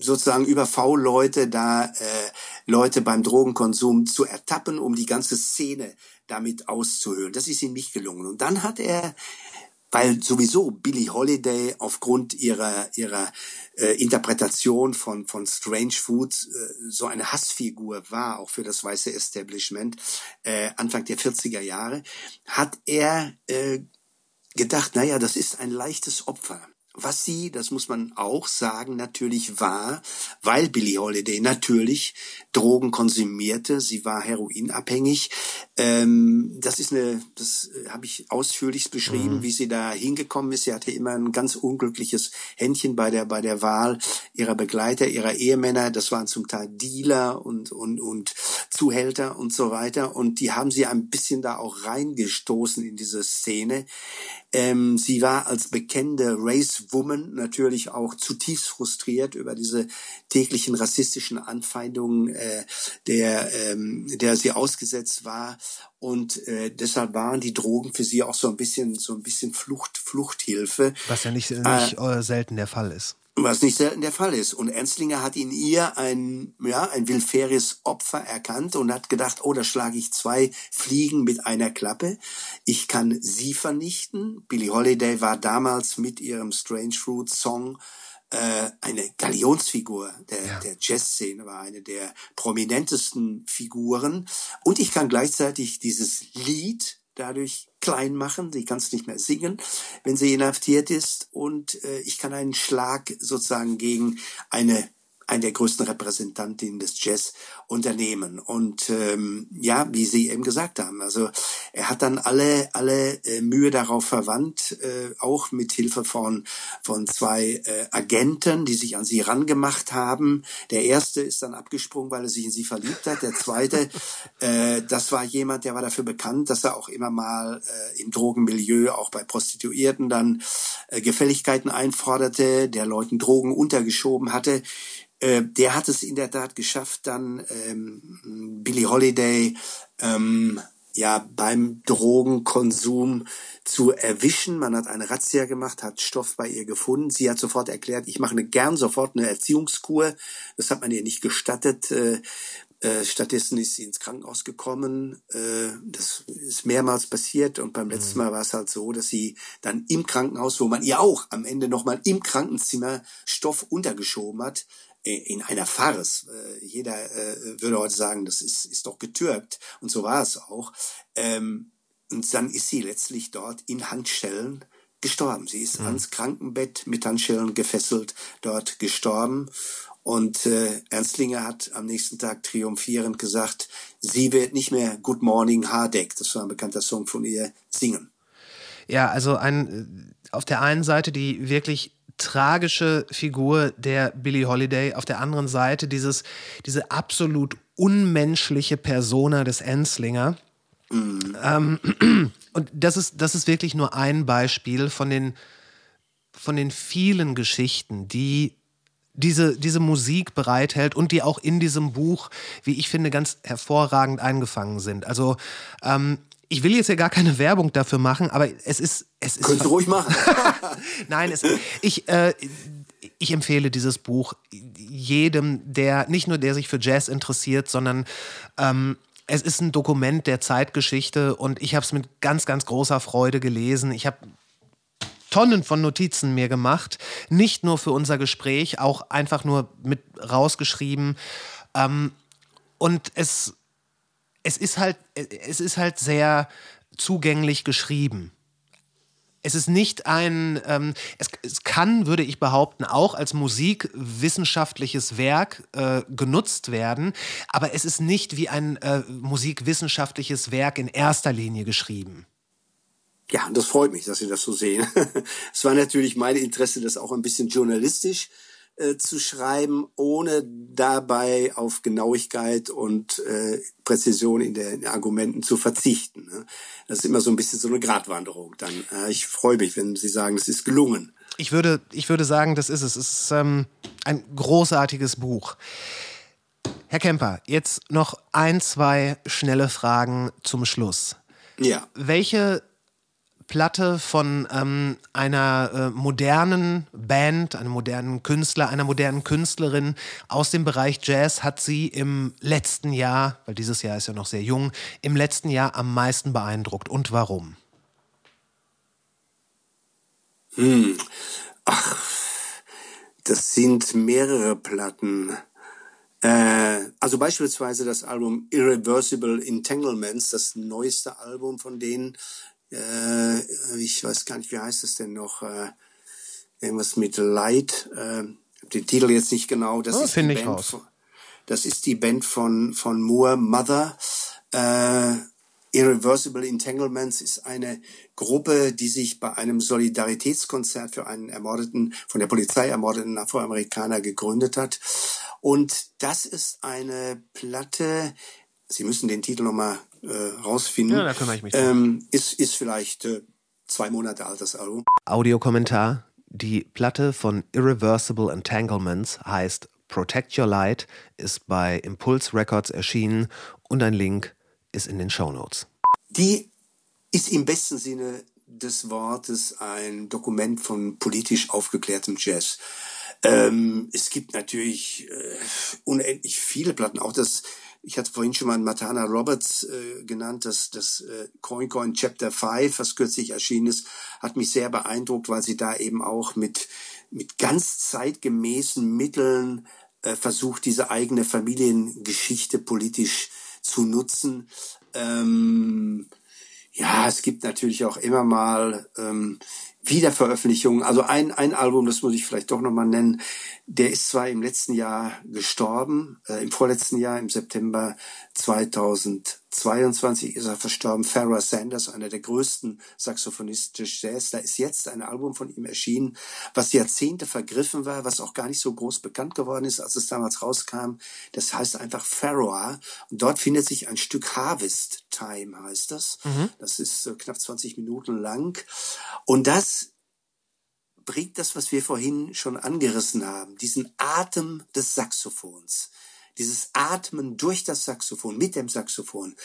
sozusagen über V-Leute da äh, Leute beim Drogenkonsum zu ertappen, um die ganze Szene damit auszuhöhlen. Das ist ihm nicht gelungen. Und dann hat er weil sowieso Billie Holiday aufgrund ihrer ihrer äh, Interpretation von von Strange Foods äh, so eine Hassfigur war, auch für das weiße Establishment äh, Anfang der 40er Jahre, hat er äh, gedacht, naja, das ist ein leichtes Opfer was sie, das muss man auch sagen, natürlich war, weil Billie Holiday natürlich Drogen konsumierte, sie war heroinabhängig. Ähm, das ist eine, das äh, habe ich ausführlich beschrieben, mhm. wie sie da hingekommen ist. Sie hatte immer ein ganz unglückliches Händchen bei der bei der Wahl ihrer Begleiter, ihrer Ehemänner. Das waren zum Teil Dealer und und und Zuhälter und so weiter. Und die haben sie ein bisschen da auch reingestoßen in diese Szene. Ähm, sie war als bekennende Race Woman natürlich auch zutiefst frustriert über diese täglichen rassistischen Anfeindungen, äh, der, ähm, der sie ausgesetzt war. Und äh, deshalb waren die Drogen für sie auch so ein bisschen, so ein bisschen Flucht, Fluchthilfe. Was ja nicht, nicht äh, selten der Fall ist. Was nicht selten der Fall ist. Und Ernstlinger hat in ihr ein, ja, ein willfähriges Opfer erkannt und hat gedacht, oh, da schlage ich zwei Fliegen mit einer Klappe. Ich kann sie vernichten. Billie Holiday war damals mit ihrem Strange Fruit Song äh, eine Galionsfigur der, ja. der Jazzszene, war eine der prominentesten Figuren. Und ich kann gleichzeitig dieses Lied dadurch klein machen. Sie kann es nicht mehr singen, wenn sie inhaftiert ist. Und äh, ich kann einen Schlag sozusagen gegen eine eine der größten Repräsentantinnen des Jazz unternehmen. Und ähm, ja, wie Sie eben gesagt haben, also er hat dann alle alle äh, Mühe darauf verwandt, äh, auch mit Hilfe von von zwei äh, Agenten, die sich an sie rangemacht haben. Der erste ist dann abgesprungen, weil er sich in sie verliebt hat. Der zweite, äh, das war jemand, der war dafür bekannt, dass er auch immer mal äh, im Drogenmilieu, auch bei Prostituierten, dann äh, Gefälligkeiten einforderte, der Leuten Drogen untergeschoben hatte. Äh, der hat es in der Tat geschafft, dann ähm, Billie Holiday ähm, ja beim Drogenkonsum zu erwischen. Man hat eine Razzia gemacht, hat Stoff bei ihr gefunden. Sie hat sofort erklärt, ich mache eine, gern sofort eine Erziehungskur. Das hat man ihr nicht gestattet. Äh, äh, stattdessen ist sie ins Krankenhaus gekommen. Äh, das ist mehrmals passiert und beim letzten mhm. Mal war es halt so, dass sie dann im Krankenhaus, wo man ihr auch am Ende nochmal im Krankenzimmer Stoff untergeschoben hat, in einer Farce. Äh, jeder äh, würde heute sagen, das ist, ist doch getürkt. Und so war es auch. Ähm, und dann ist sie letztlich dort in Handschellen gestorben. Sie ist mhm. ans Krankenbett mit Handschellen gefesselt dort gestorben. Und äh, Ernstlinger hat am nächsten Tag triumphierend gesagt, sie wird nicht mehr Good Morning Hardeck, das war ein bekannter Song von ihr, singen. Ja, also ein, auf der einen Seite die wirklich tragische Figur der Billie Holiday, auf der anderen Seite dieses, diese absolut unmenschliche Persona des Enslinger. Mhm. Ähm, und das ist, das ist wirklich nur ein Beispiel von den von den vielen Geschichten, die diese, diese Musik bereithält und die auch in diesem Buch, wie ich finde, ganz hervorragend eingefangen sind. Also ähm, ich will jetzt ja gar keine Werbung dafür machen, aber es ist. Es ist Könnt ihr ruhig machen. Nein, es, ich, äh, ich empfehle dieses Buch jedem, der nicht nur der sich für Jazz interessiert, sondern ähm, es ist ein Dokument der Zeitgeschichte und ich habe es mit ganz, ganz großer Freude gelesen. Ich habe Tonnen von Notizen mir gemacht, nicht nur für unser Gespräch, auch einfach nur mit rausgeschrieben. Ähm, und es, es, ist halt, es ist halt sehr zugänglich geschrieben. Es ist nicht ein, ähm, es, es, kann, würde ich behaupten, auch als musikwissenschaftliches Werk äh, genutzt werden, aber es ist nicht wie ein äh, musikwissenschaftliches Werk in erster Linie geschrieben. Ja, das freut mich, dass Sie das so sehen. es war natürlich mein Interesse, das auch ein bisschen journalistisch äh, zu schreiben, ohne dabei auf Genauigkeit und äh, Präzision in den Argumenten zu verzichten. Ne? Das ist immer so ein bisschen so eine Gratwanderung. Dann, äh, ich freue mich, wenn Sie sagen, es ist gelungen. Ich würde, ich würde sagen, das ist es. Es ist ähm, ein großartiges Buch. Herr Kemper, jetzt noch ein, zwei schnelle Fragen zum Schluss. Ja. Welche Platte von ähm, einer äh, modernen Band, einem modernen Künstler, einer modernen Künstlerin aus dem Bereich Jazz hat sie im letzten Jahr, weil dieses Jahr ist ja noch sehr jung, im letzten Jahr am meisten beeindruckt und warum? Hm. Ach, das sind mehrere Platten. Äh, also beispielsweise das Album Irreversible Entanglements, das neueste Album von denen, äh, ich weiß gar nicht, wie heißt es denn noch, äh, irgendwas mit Light, äh, den Titel jetzt nicht genau. Das oh, ist die ich Band raus. Von, das ist die Band von, von Moore Mother. Äh, Irreversible Entanglements ist eine Gruppe, die sich bei einem Solidaritätskonzert für einen ermordeten, von der Polizei ermordeten Afroamerikaner gegründet hat. Und das ist eine Platte, Sie müssen den Titel nochmal äh, rausfinden. Ja, da kümmere ich mich. Ähm, ist, ist vielleicht äh, zwei Monate altes Album. Audiokommentar. Die Platte von Irreversible Entanglements heißt Protect Your Light, ist bei Impulse Records erschienen und ein Link ist in den Show Notes. Die ist im besten Sinne des Wortes ein Dokument von politisch aufgeklärtem Jazz. Ähm, es gibt natürlich äh, unendlich viele Platten, auch das ich hatte vorhin schon mal Matana Roberts äh, genannt, das, das äh, Coin Coin Chapter 5, was kürzlich erschienen ist, hat mich sehr beeindruckt, weil sie da eben auch mit, mit ganz zeitgemäßen Mitteln äh, versucht, diese eigene Familiengeschichte politisch zu nutzen. Ähm, ja, es gibt natürlich auch immer mal ähm, Wiederveröffentlichungen. Also ein, ein Album, das muss ich vielleicht doch nochmal nennen, der ist zwar im letzten Jahr gestorben, äh, im vorletzten Jahr, im September 2022 ist er verstorben. Farrah Sanders, einer der größten Saxophonisten des Jazz. Da ist jetzt ein Album von ihm erschienen, was Jahrzehnte vergriffen war, was auch gar nicht so groß bekannt geworden ist, als es damals rauskam. Das heißt einfach Farrah. Und dort findet sich ein Stück Harvest Time, heißt das. Mhm. Das ist äh, knapp 20 Minuten lang. Und das bringt das, was wir vorhin schon angerissen haben, diesen Atem des Saxophons, dieses Atmen durch das Saxophon, mit dem Saxophon,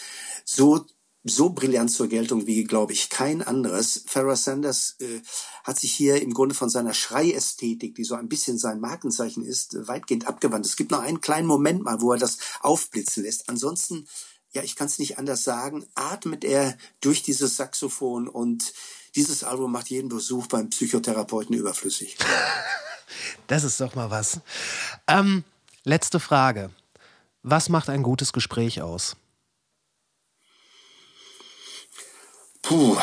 so so brillant zur Geltung wie, glaube ich, kein anderes. Farrah Sanders äh, hat sich hier im Grunde von seiner Schreiästhetik, die so ein bisschen sein Markenzeichen ist, weitgehend abgewandt. Es gibt noch einen kleinen Moment mal, wo er das aufblitzen lässt. Ansonsten, ja, ich kann es nicht anders sagen, atmet er durch dieses Saxophon und dieses Album macht jeden Besuch beim Psychotherapeuten überflüssig. das ist doch mal was. Ähm, letzte Frage. Was macht ein gutes Gespräch aus? Puh,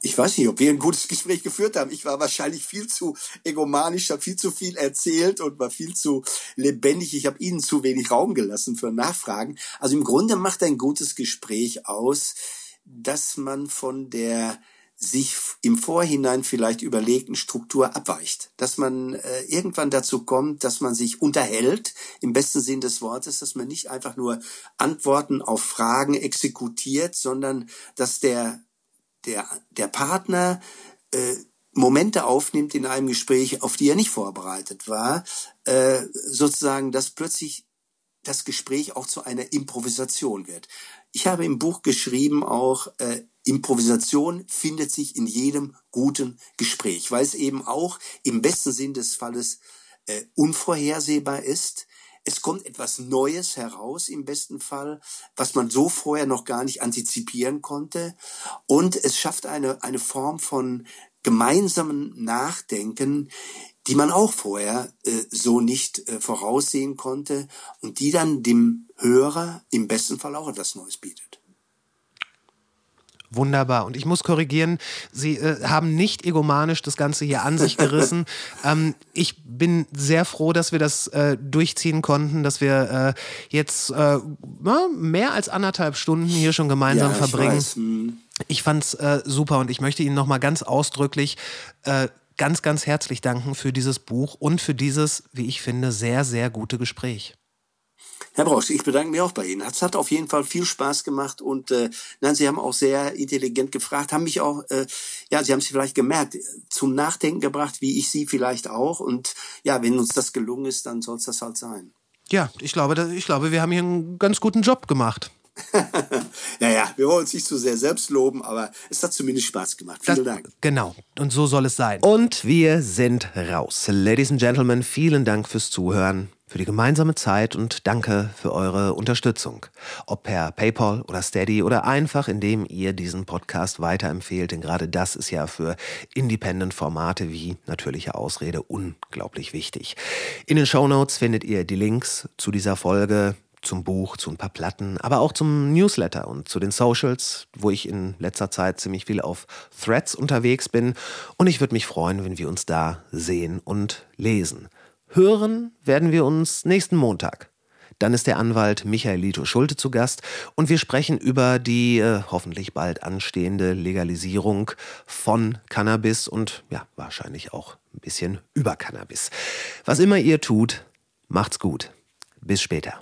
ich weiß nicht, ob wir ein gutes Gespräch geführt haben. Ich war wahrscheinlich viel zu egomanisch, habe viel zu viel erzählt und war viel zu lebendig. Ich habe Ihnen zu wenig Raum gelassen für Nachfragen. Also im Grunde macht ein gutes Gespräch aus, dass man von der sich im Vorhinein vielleicht überlegten Struktur abweicht. Dass man äh, irgendwann dazu kommt, dass man sich unterhält, im besten Sinn des Wortes, dass man nicht einfach nur Antworten auf Fragen exekutiert, sondern dass der, der, der Partner äh, Momente aufnimmt in einem Gespräch, auf die er nicht vorbereitet war, äh, sozusagen, dass plötzlich das Gespräch auch zu einer Improvisation wird. Ich habe im Buch geschrieben auch, äh, Improvisation findet sich in jedem guten Gespräch, weil es eben auch im besten Sinn des Falles äh, unvorhersehbar ist. Es kommt etwas Neues heraus im besten Fall, was man so vorher noch gar nicht antizipieren konnte. Und es schafft eine, eine Form von gemeinsamen Nachdenken, die man auch vorher äh, so nicht äh, voraussehen konnte und die dann dem Hörer im besten Fall auch etwas Neues bietet. Wunderbar. Und ich muss korrigieren, Sie äh, haben nicht egomanisch das Ganze hier an sich gerissen. ähm, ich bin sehr froh, dass wir das äh, durchziehen konnten, dass wir äh, jetzt äh, mehr als anderthalb Stunden hier schon gemeinsam ja, verbringen. Ich, hm. ich fand's äh, super und ich möchte Ihnen nochmal ganz ausdrücklich äh, ganz, ganz herzlich danken für dieses Buch und für dieses, wie ich finde, sehr, sehr gute Gespräch. Herr Brosch, ich bedanke mich auch bei Ihnen. Es hat auf jeden Fall viel Spaß gemacht und äh, nein, Sie haben auch sehr intelligent gefragt, haben mich auch, äh, ja, Sie haben es vielleicht gemerkt, zum Nachdenken gebracht, wie ich Sie vielleicht auch. Und ja, wenn uns das gelungen ist, dann soll es das halt sein. Ja, ich glaube, ich glaube, wir haben hier einen ganz guten Job gemacht. naja, wir wollen uns nicht zu sehr selbst loben, aber es hat zumindest Spaß gemacht. Vielen das, Dank. Genau, und so soll es sein. Und wir sind raus. Ladies and Gentlemen, vielen Dank fürs Zuhören für die gemeinsame Zeit und danke für eure Unterstützung. Ob per PayPal oder Steady oder einfach, indem ihr diesen Podcast weiterempfehlt, denn gerade das ist ja für Independent-Formate wie natürliche Ausrede unglaublich wichtig. In den Show Notes findet ihr die Links zu dieser Folge, zum Buch, zu ein paar Platten, aber auch zum Newsletter und zu den Socials, wo ich in letzter Zeit ziemlich viel auf Threads unterwegs bin. Und ich würde mich freuen, wenn wir uns da sehen und lesen. Hören werden wir uns nächsten Montag. Dann ist der Anwalt Michael Lito Schulte zu Gast und wir sprechen über die äh, hoffentlich bald anstehende Legalisierung von Cannabis und ja, wahrscheinlich auch ein bisschen über Cannabis. Was immer ihr tut, macht's gut. Bis später.